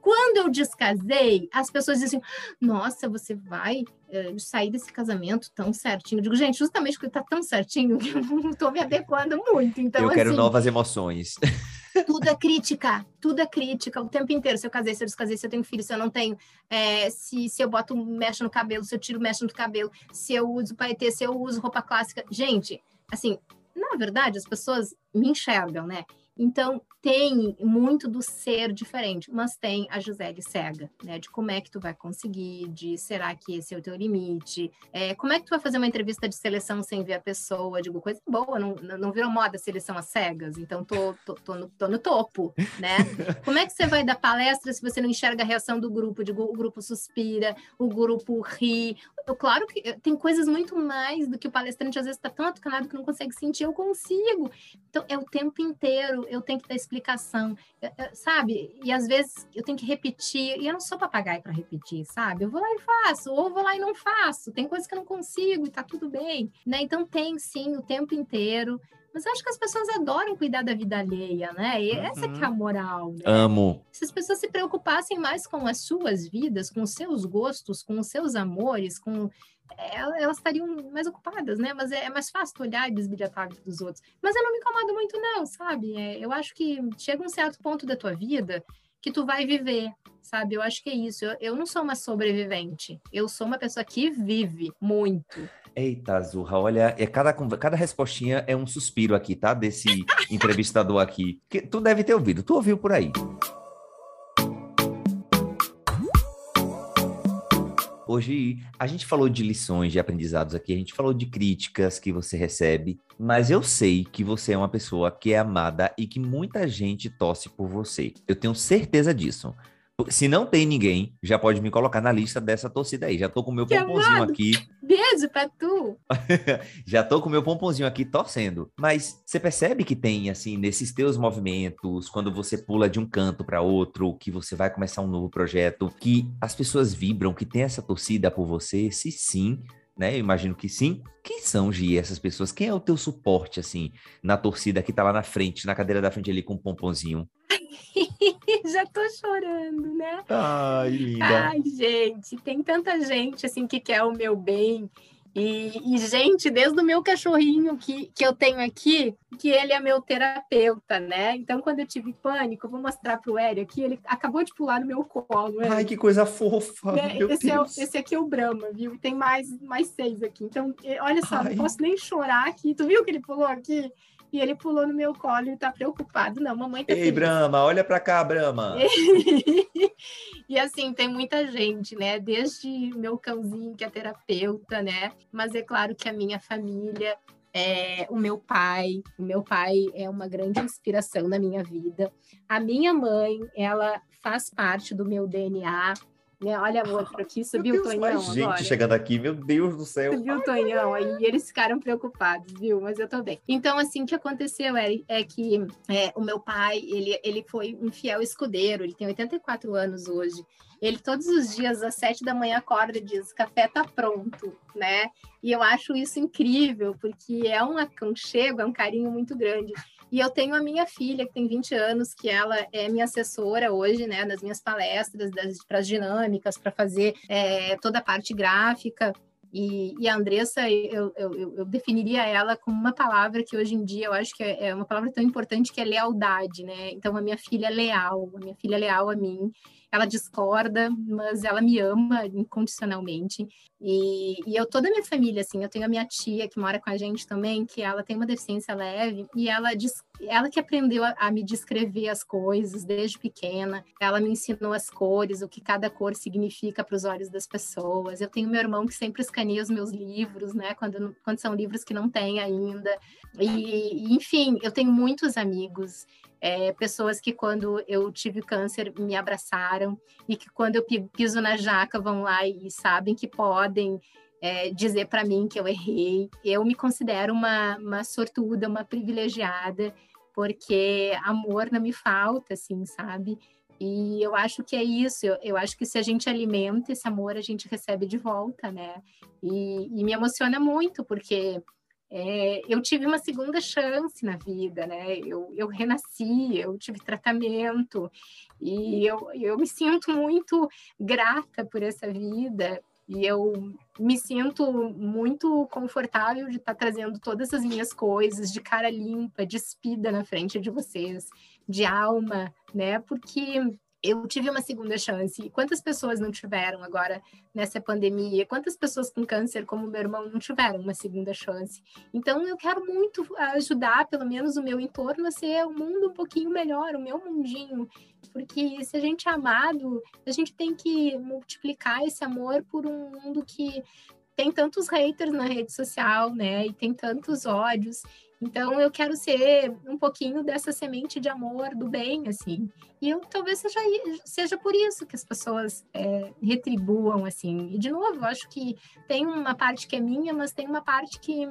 quando eu descasei, as pessoas dizem nossa, você vai uh, sair desse casamento tão certinho. Eu digo, gente, justamente porque tá tão certinho que eu não tô me adequando muito. Então, eu quero assim, novas emoções. tudo é crítica, tudo é crítica o tempo inteiro. Se eu casei, se eu descasei, se eu tenho filho, se eu não tenho, é, se, se eu boto mecha no cabelo, se eu tiro mecha no cabelo, se eu uso paetê, se eu uso roupa clássica. Gente, assim, na verdade, as pessoas me enxergam, né? Então, tem muito do ser diferente, mas tem a Gisele cega, né? De como é que tu vai conseguir, de será que esse é o teu limite? É, como é que tu vai fazer uma entrevista de seleção sem ver a pessoa? Digo, coisa boa, não, não virou moda seleção às cegas, então tô, tô, tô, no, tô no topo, né? Como é que você vai dar palestra se você não enxerga a reação do grupo? Digo, o grupo suspira, o grupo ri. Eu, claro que eh, tem coisas muito mais do que o palestrante às vezes está tão atucanado que não consegue sentir, eu consigo. Então, é o tempo inteiro eu tenho que dar explicação, sabe? E às vezes eu tenho que repetir, e eu não sou papagaio para repetir, sabe? Eu vou lá e faço, ou vou lá e não faço. Tem coisas que eu não consigo e tá tudo bem, né? Então tem sim o tempo inteiro. Mas eu acho que as pessoas adoram cuidar da vida alheia, né? E essa que é a uhum. moral. Né? Amo. Se as pessoas se preocupassem mais com as suas vidas, com os seus gostos, com os seus amores, com elas estariam mais ocupadas, né? Mas é, é mais fácil olhar e vida dos outros. Mas eu não me incomodo muito, não, sabe? É, eu acho que chega um certo ponto da tua vida que tu vai viver, sabe? Eu acho que é isso. Eu, eu não sou uma sobrevivente. Eu sou uma pessoa que vive muito. Eita, Azurra, olha, é cada, cada respostinha é um suspiro aqui, tá? Desse entrevistador aqui. Que tu deve ter ouvido, tu ouviu por aí. Hoje a gente falou de lições, de aprendizados aqui, a gente falou de críticas que você recebe, mas eu sei que você é uma pessoa que é amada e que muita gente torce por você. Eu tenho certeza disso. Se não tem ninguém, já pode me colocar na lista dessa torcida aí. Já tô com o meu que pomponzinho amado. aqui. Beijo pra tu! já tô com o meu pomponzinho aqui torcendo. Mas você percebe que tem, assim, nesses teus movimentos, quando você pula de um canto para outro, que você vai começar um novo projeto, que as pessoas vibram, que tem essa torcida por você? Se sim, né? Eu imagino que sim. Quem são, Gi, essas pessoas? Quem é o teu suporte, assim, na torcida que tá lá na frente, na cadeira da frente ali com o um pomponzinho? Já tô chorando, né? Ai, linda. Ai, gente, tem tanta gente, assim, que quer o meu bem e, e, gente, desde o meu cachorrinho que, que eu tenho aqui, que ele é meu terapeuta, né? Então, quando eu tive pânico, eu vou mostrar para o Hélio aqui, ele acabou de pular no meu colo. Ai, que coisa fofa! Né? Esse, é, esse, aqui é o Brahma, viu? Tem mais, mais seis aqui. Então, olha só, Ai. não posso nem chorar aqui. Tu viu que ele pulou aqui? E ele pulou no meu colo e tá preocupado. Não, mamãe tá Ei, feliz. Brahma, olha para cá, Brahma. e assim, tem muita gente, né? Desde meu cãozinho, que é terapeuta, né? Mas é claro que a minha família, é, o meu pai, o meu pai é uma grande inspiração na minha vida. A minha mãe, ela faz parte do meu DNA. Né? Olha o outro aqui, subiu Deus, o Tonhão mais gente agora. chegando aqui, meu Deus do céu. Subiu o Tonhão, aí eles ficaram preocupados, viu? Mas eu tô bem. Então, assim, o que aconteceu é, é que é, o meu pai, ele, ele foi um fiel escudeiro, ele tem 84 anos hoje. Ele todos os dias, às sete da manhã, acorda e diz: café tá pronto, né? E eu acho isso incrível, porque é um aconchego, é um carinho muito grande. E eu tenho a minha filha, que tem 20 anos, que ela é minha assessora hoje, né, nas minhas palestras, para as dinâmicas, para fazer é, toda a parte gráfica. E, e, a Andressa, eu, eu, eu, definiria ela como uma palavra que hoje em dia eu acho que é, é uma palavra tão importante que é lealdade, né? Então, a minha filha é leal, a minha filha é leal a mim ela discorda, mas ela me ama incondicionalmente. E, e eu, toda a minha família, assim, eu tenho a minha tia que mora com a gente também, que ela tem uma deficiência leve, e ela, ela que aprendeu a, a me descrever as coisas desde pequena, ela me ensinou as cores, o que cada cor significa para os olhos das pessoas. Eu tenho meu irmão que sempre escaneia os meus livros, né, quando, quando são livros que não tem ainda. E, enfim, eu tenho muitos amigos é, pessoas que quando eu tive câncer me abraçaram e que quando eu piso na jaca vão lá e sabem que podem é, dizer para mim que eu errei. Eu me considero uma, uma sortuda, uma privilegiada, porque amor não me falta, assim, sabe? E eu acho que é isso, eu, eu, acho que se a gente alimenta esse amor, a gente recebe de volta, né? E, e me emociona muito, porque é, eu tive uma segunda chance na vida, né? Eu, eu renasci, eu tive tratamento e eu, eu me sinto muito grata por essa vida e eu me sinto muito confortável de estar trazendo todas as minhas coisas de cara limpa, despida na frente de vocês, de alma, né? Porque eu tive uma segunda chance. Quantas pessoas não tiveram agora nessa pandemia? Quantas pessoas com câncer, como meu irmão, não tiveram uma segunda chance? Então, eu quero muito ajudar, pelo menos, o meu entorno a ser um mundo um pouquinho melhor, o meu mundinho. Porque se a gente é amado, a gente tem que multiplicar esse amor por um mundo que tem tantos haters na rede social, né? E tem tantos ódios. Então eu quero ser um pouquinho dessa semente de amor, do bem, assim. E eu talvez seja, seja por isso que as pessoas é, retribuam, assim. E de novo, acho que tem uma parte que é minha, mas tem uma parte que,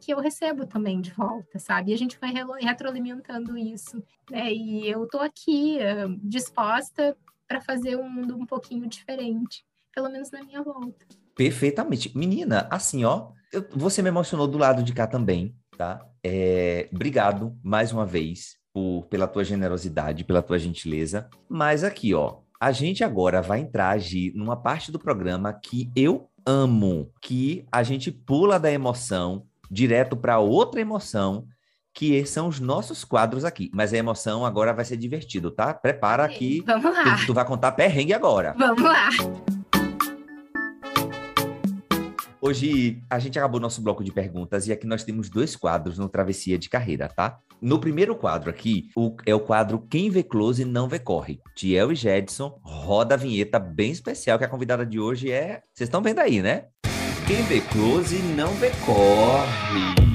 que eu recebo também de volta, sabe? E a gente vai retroalimentando isso. Né? E eu tô aqui uh, disposta para fazer um mundo um pouquinho diferente, pelo menos na minha volta. Perfeitamente. Menina, assim, ó, eu, você me emocionou do lado de cá também, tá? É, obrigado mais uma vez por, pela tua generosidade, pela tua gentileza. Mas aqui, ó, a gente agora vai entrar agir numa parte do programa que eu amo, que a gente pula da emoção direto para outra emoção, que são os nossos quadros aqui. Mas a emoção agora vai ser divertido, tá? Prepara aqui. Vamos lá. Tu, tu vai contar perrengue agora. Vamos lá. Hoje a gente acabou nosso bloco de perguntas e aqui nós temos dois quadros no Travessia de Carreira, tá? No primeiro quadro aqui, o, é o quadro Quem Vê Close Não Vê Corre. Tiel e Jedson roda a vinheta bem especial, que a convidada de hoje é... Vocês estão vendo aí, né? Quem vê close não vê corre.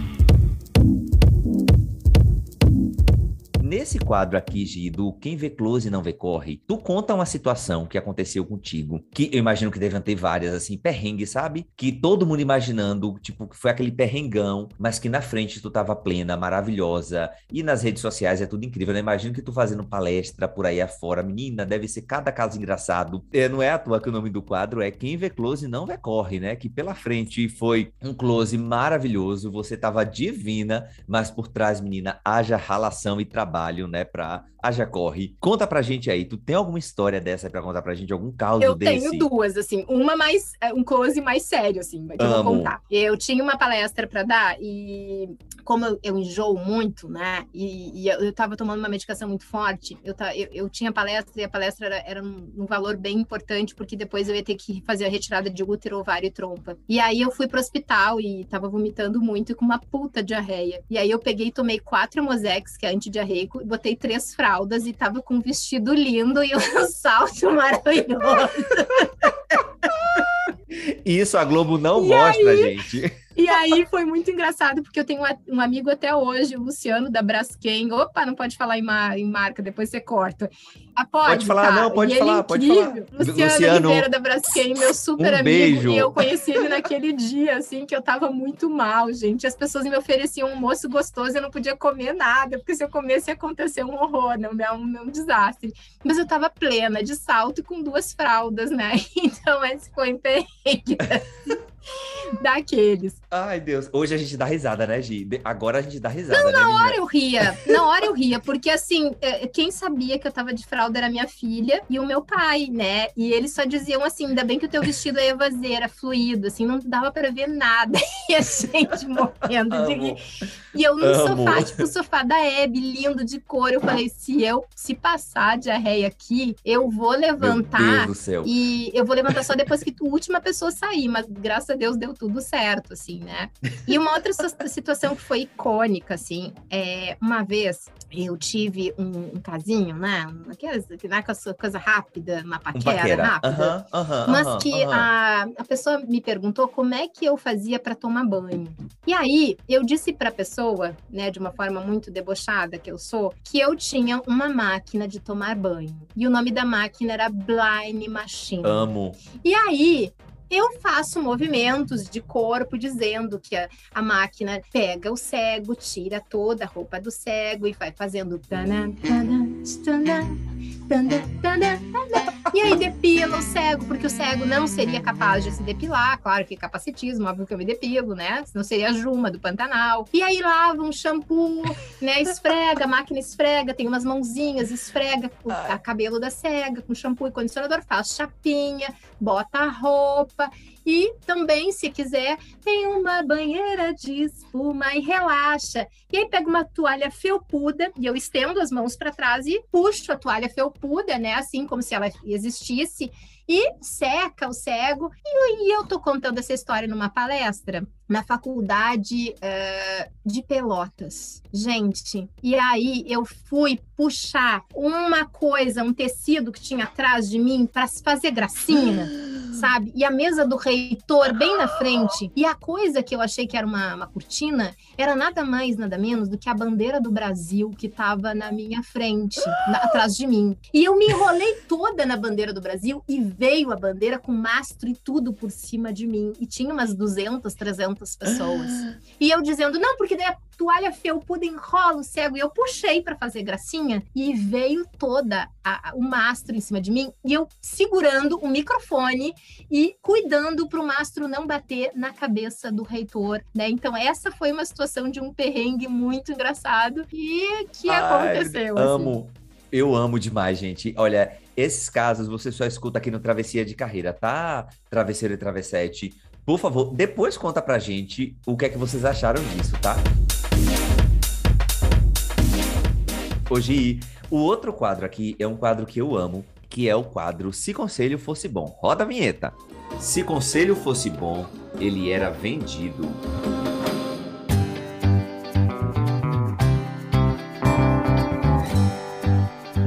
Nesse quadro aqui, Gi, do Quem Vê Close Não Vê Corre, tu conta uma situação que aconteceu contigo, que eu imagino que devem ter várias, assim, perrengue, sabe? Que todo mundo imaginando, tipo, que foi aquele perrengão, mas que na frente tu tava plena, maravilhosa, e nas redes sociais é tudo incrível, né? Imagino que tu fazendo palestra por aí afora, menina, deve ser cada caso engraçado. É, não é à toa que o nome do quadro é Quem Vê Close Não Vê Corre, né? Que pela frente foi um close maravilhoso, você tava divina, mas por trás, menina, haja ralação e trabalho trabalho, né, pra Haja Corre. Conta pra gente aí, tu tem alguma história dessa pra contar pra gente, algum caso eu desse? Eu tenho duas, assim, uma mais, é, um close mais sério, assim, que eu vou contar. Eu tinha uma palestra pra dar e como eu, eu enjoo muito, né, e, e, eu tava tomando uma medicação muito forte, eu, eu, eu tinha palestra e a palestra era, era um, um, valor bem importante, porque depois eu ia ter que fazer a retirada de útero, ovário e trompa. E aí eu fui pro hospital e tava vomitando muito e com uma puta diarreia. E aí eu peguei e tomei quatro Mosex, que é antidiarreico, botei três fraldas e tava com um vestido lindo e um salto maravilhoso. Isso a Globo não e mostra, aí, gente. E aí foi muito engraçado, porque eu tenho um amigo até hoje, o Luciano da Braskem. Opa, não pode falar em, mar, em marca, depois você corta. Ah, pode, pode falar, tá. não, pode e falar, é pode falar. Luciano, Luciano Oliveira da Braskem, meu super um amigo. Beijo. E eu conheci ele naquele dia, assim, que eu tava muito mal, gente. As pessoas me ofereciam um moço gostoso e eu não podia comer nada, porque se eu comesse ia acontecer um horror, não, né? um, um desastre. Mas eu tava plena, de salto e com duas fraldas, né? Então esse foi um perrengue. Assim. Daqueles. Ai, Deus. Hoje a gente dá risada, né, Gi? Agora a gente dá risada. Não, né, na hora eu ria. Na hora eu ria, porque assim, é, quem sabia que eu tava de fralda era minha filha e o meu pai, né? E eles só diziam assim: ainda bem que o teu vestido é evazeira, fluido, assim, não dava para ver nada. E a gente morrendo de rir. E eu no Amo. sofá, tipo o sofá da Hebe, lindo de cor. Eu falei: se eu se passar diarreia aqui, eu vou levantar. Meu Deus do céu. E eu vou levantar só depois que a última pessoa sair, mas graças a Deus deu tudo certo, assim, né? E uma outra situação que foi icônica, assim, é uma vez eu tive um, um casinho, né? Aquelas, né, coisa rápida, uma paquera, um rápida. Uhum, uhum, mas uhum, que a, a pessoa me perguntou como é que eu fazia para tomar banho. E aí eu disse para a pessoa, né, de uma forma muito debochada que eu sou, que eu tinha uma máquina de tomar banho. E o nome da máquina era Blind Machine. Amo. E aí eu faço movimentos de corpo dizendo que a, a máquina pega o cego, tira toda a roupa do cego e vai fazendo. E aí depila o cego, porque o cego não seria capaz de se depilar, claro que capacitismo, óbvio que eu me depilo, né? Não seria a Juma do Pantanal. E aí lava um shampoo, né? Esfrega, a máquina esfrega, tem umas mãozinhas, esfrega o cabelo da cega com shampoo e condicionador, faz chapinha, bota a roupa e também, se quiser, tem uma banheira de espuma e relaxa. E aí pega uma toalha felpuda e eu estendo as mãos para trás e puxo a toalha felpuda, né? Assim como se ela existisse e seca o cego. E, eu tô contando essa história numa palestra na faculdade uh, de Pelotas. Gente, e aí eu fui puxar uma coisa, um tecido que tinha atrás de mim para fazer gracinha. sabe? E a mesa do reitor bem na frente. E a coisa que eu achei que era uma, uma cortina era nada mais, nada menos do que a bandeira do Brasil que estava na minha frente, na, atrás de mim. E eu me enrolei toda na bandeira do Brasil e veio a bandeira com mastro e tudo por cima de mim. E tinha umas 200, 300 pessoas. E eu dizendo, não, porque daí a toalha felpuda enrola o cego. E eu puxei para fazer gracinha e veio toda a, a, o mastro em cima de mim. E eu segurando o microfone e cuidando para o mastro não bater na cabeça do reitor, né? Então, essa foi uma situação de um perrengue muito engraçado e que Ai, aconteceu. Assim. Amo. Assim. Eu amo demais, gente. Olha, esses casos você só escuta aqui no Travessia de Carreira, tá? Travesseiro e Travessete. Por favor, depois conta pra gente o que é que vocês acharam disso, tá? Hoje, o outro quadro aqui é um quadro que eu amo, que é o quadro Se Conselho Fosse Bom. Roda a vinheta. Se Conselho Fosse Bom, ele era vendido.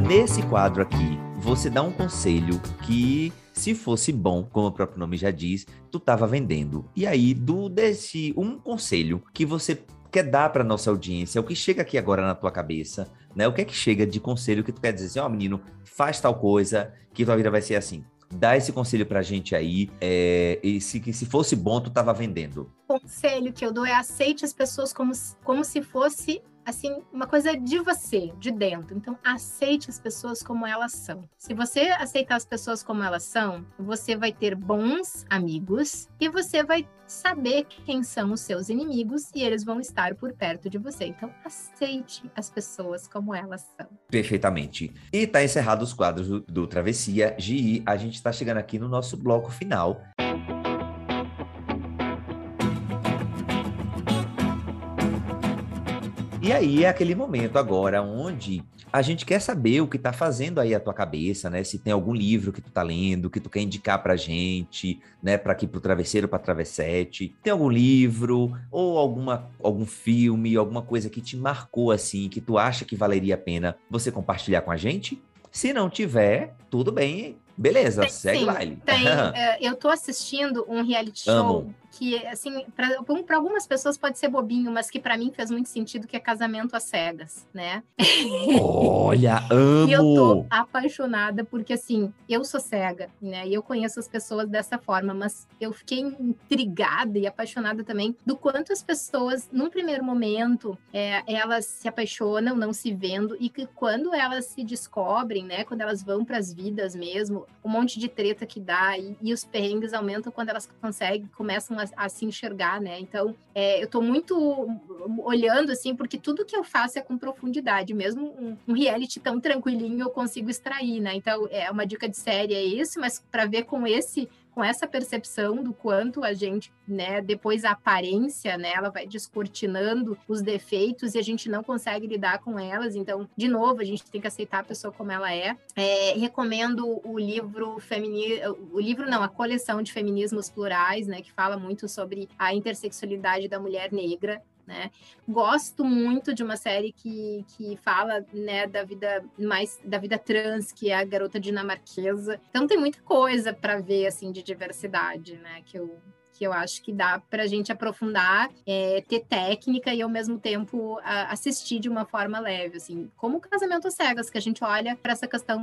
Nesse quadro aqui, você dá um conselho que, se fosse bom, como o próprio nome já diz, tu estava vendendo. E aí, do desse um conselho que você quer dar para nossa audiência, o que chega aqui agora na tua cabeça, né? O que é que chega de conselho que tu quer dizer assim, ó, oh, menino, faz tal coisa, que tua vida vai ser assim. Dá esse conselho pra gente aí, é, se, que se fosse bom, tu tava vendendo. O conselho que eu dou é aceite as pessoas como, como se fosse assim, uma coisa de você, de dentro. Então, aceite as pessoas como elas são. Se você aceitar as pessoas como elas são, você vai ter bons amigos e você vai saber quem são os seus inimigos e eles vão estar por perto de você. Então, aceite as pessoas como elas são. Perfeitamente. E tá encerrado os quadros do, do Travessia. Gi, a gente está chegando aqui no nosso bloco final. E aí é aquele momento agora onde a gente quer saber o que tá fazendo aí a tua cabeça, né? Se tem algum livro que tu tá lendo, que tu quer indicar pra gente, né? Para aqui pro travesseiro, pra travessete. Tem algum livro ou alguma algum filme, alguma coisa que te marcou assim, que tu acha que valeria a pena você compartilhar com a gente? Se não tiver, tudo bem, beleza, tem, segue sim, lá. Tem, uh, eu tô assistindo um reality show Amo que assim, para algumas pessoas pode ser bobinho, mas que para mim fez muito sentido, que é casamento às cegas, né? Olha, amo! e eu tô apaixonada porque assim, eu sou cega, né? E eu conheço as pessoas dessa forma, mas eu fiquei intrigada e apaixonada também do quanto as pessoas, num primeiro momento, é, elas se apaixonam, não se vendo, e que quando elas se descobrem, né? Quando elas vão para as vidas mesmo, um monte de treta que dá e, e os perrengues aumentam quando elas conseguem, começam a, a se enxergar, né? Então, é, eu tô muito olhando assim, porque tudo que eu faço é com profundidade, mesmo um, um reality tão tranquilinho eu consigo extrair, né? Então, é uma dica de série é isso, mas para ver com esse com essa percepção do quanto a gente, né, depois a aparência, né, ela vai descortinando os defeitos e a gente não consegue lidar com elas. Então, de novo, a gente tem que aceitar a pessoa como ela é. é recomendo o livro feminino, o livro não, a coleção de feminismos plurais, né, que fala muito sobre a intersexualidade da mulher negra né? Gosto muito de uma série que, que fala, né, da vida mais da vida trans, que é a garota dinamarquesa. Então tem muita coisa para ver assim de diversidade, né, que eu que eu acho que dá para a gente aprofundar, é, ter técnica e ao mesmo tempo a, assistir de uma forma leve, assim, como o casamento cegas, que a gente olha para essa questão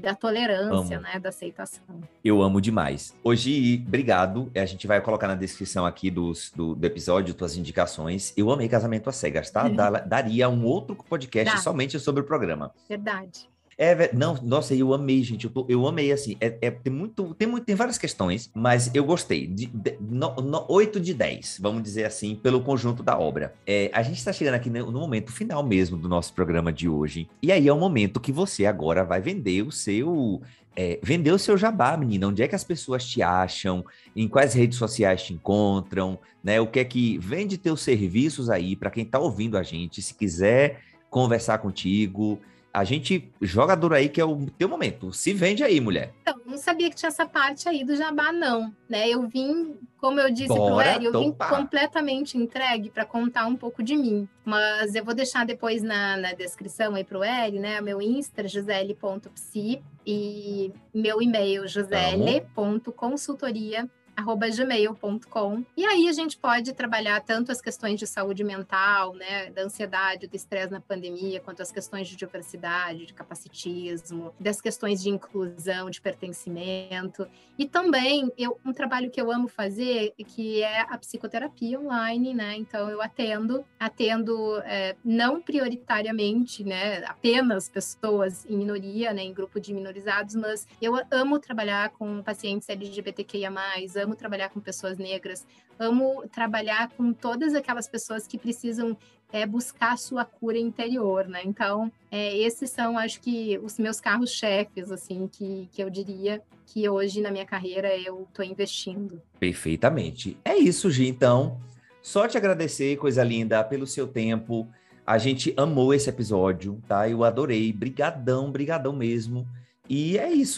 da tolerância, amo. né, da aceitação. Eu amo demais. Hoje, obrigado. A gente vai colocar na descrição aqui dos, do, do episódio tuas indicações. Eu amei casamento às cegas, tá? daria um outro podcast Dá. somente sobre o programa. Verdade. É, não, nossa, eu amei, gente. Eu, eu amei, assim. É, é, tem, muito, tem, muito, tem várias questões, mas eu gostei. De, de, no, no, 8 de 10, vamos dizer assim, pelo conjunto da obra. É, a gente está chegando aqui no, no, momento final mesmo do nosso programa de hoje. E aí é o momento que você agora vai vender o seu. É, vender o seu jabá, menina. Onde é que as pessoas te acham? Em quais redes sociais te encontram? Né? O que é que vende teus serviços aí para quem está ouvindo a gente? Se quiser conversar contigo, a gente joga duro aí que é o teu momento. Se vende aí, mulher. Então, não sabia que tinha essa parte aí do jabá, não. Né? Eu vim, como eu disse Bora pro Eri, eu vim completamente entregue para contar um pouco de mim. Mas eu vou deixar depois na, na descrição aí pro Eri, né? Meu Insta, gisele.psi e meu e-mail, gisele.consultoria gmail.com. E aí a gente pode trabalhar tanto as questões de saúde mental, né, da ansiedade, do estresse na pandemia, quanto as questões de diversidade, de capacitismo, das questões de inclusão, de pertencimento. E também eu, um trabalho que eu amo fazer, que é a psicoterapia online, né? Então eu atendo, atendo é, não prioritariamente, né, apenas pessoas em minoria, né, em grupo de minorizados, mas eu amo trabalhar com pacientes LGBTQIA+, amo trabalhar com pessoas negras, amo trabalhar com todas aquelas pessoas que precisam é, buscar sua cura interior, né? Então, é, esses são, acho que, os meus carros-chefes, assim, que, que eu diria que hoje na minha carreira eu estou investindo. Perfeitamente. É isso, Gi. Então, só te agradecer, coisa linda, pelo seu tempo. A gente amou esse episódio, tá? Eu adorei. Brigadão, brigadão mesmo. E é isso.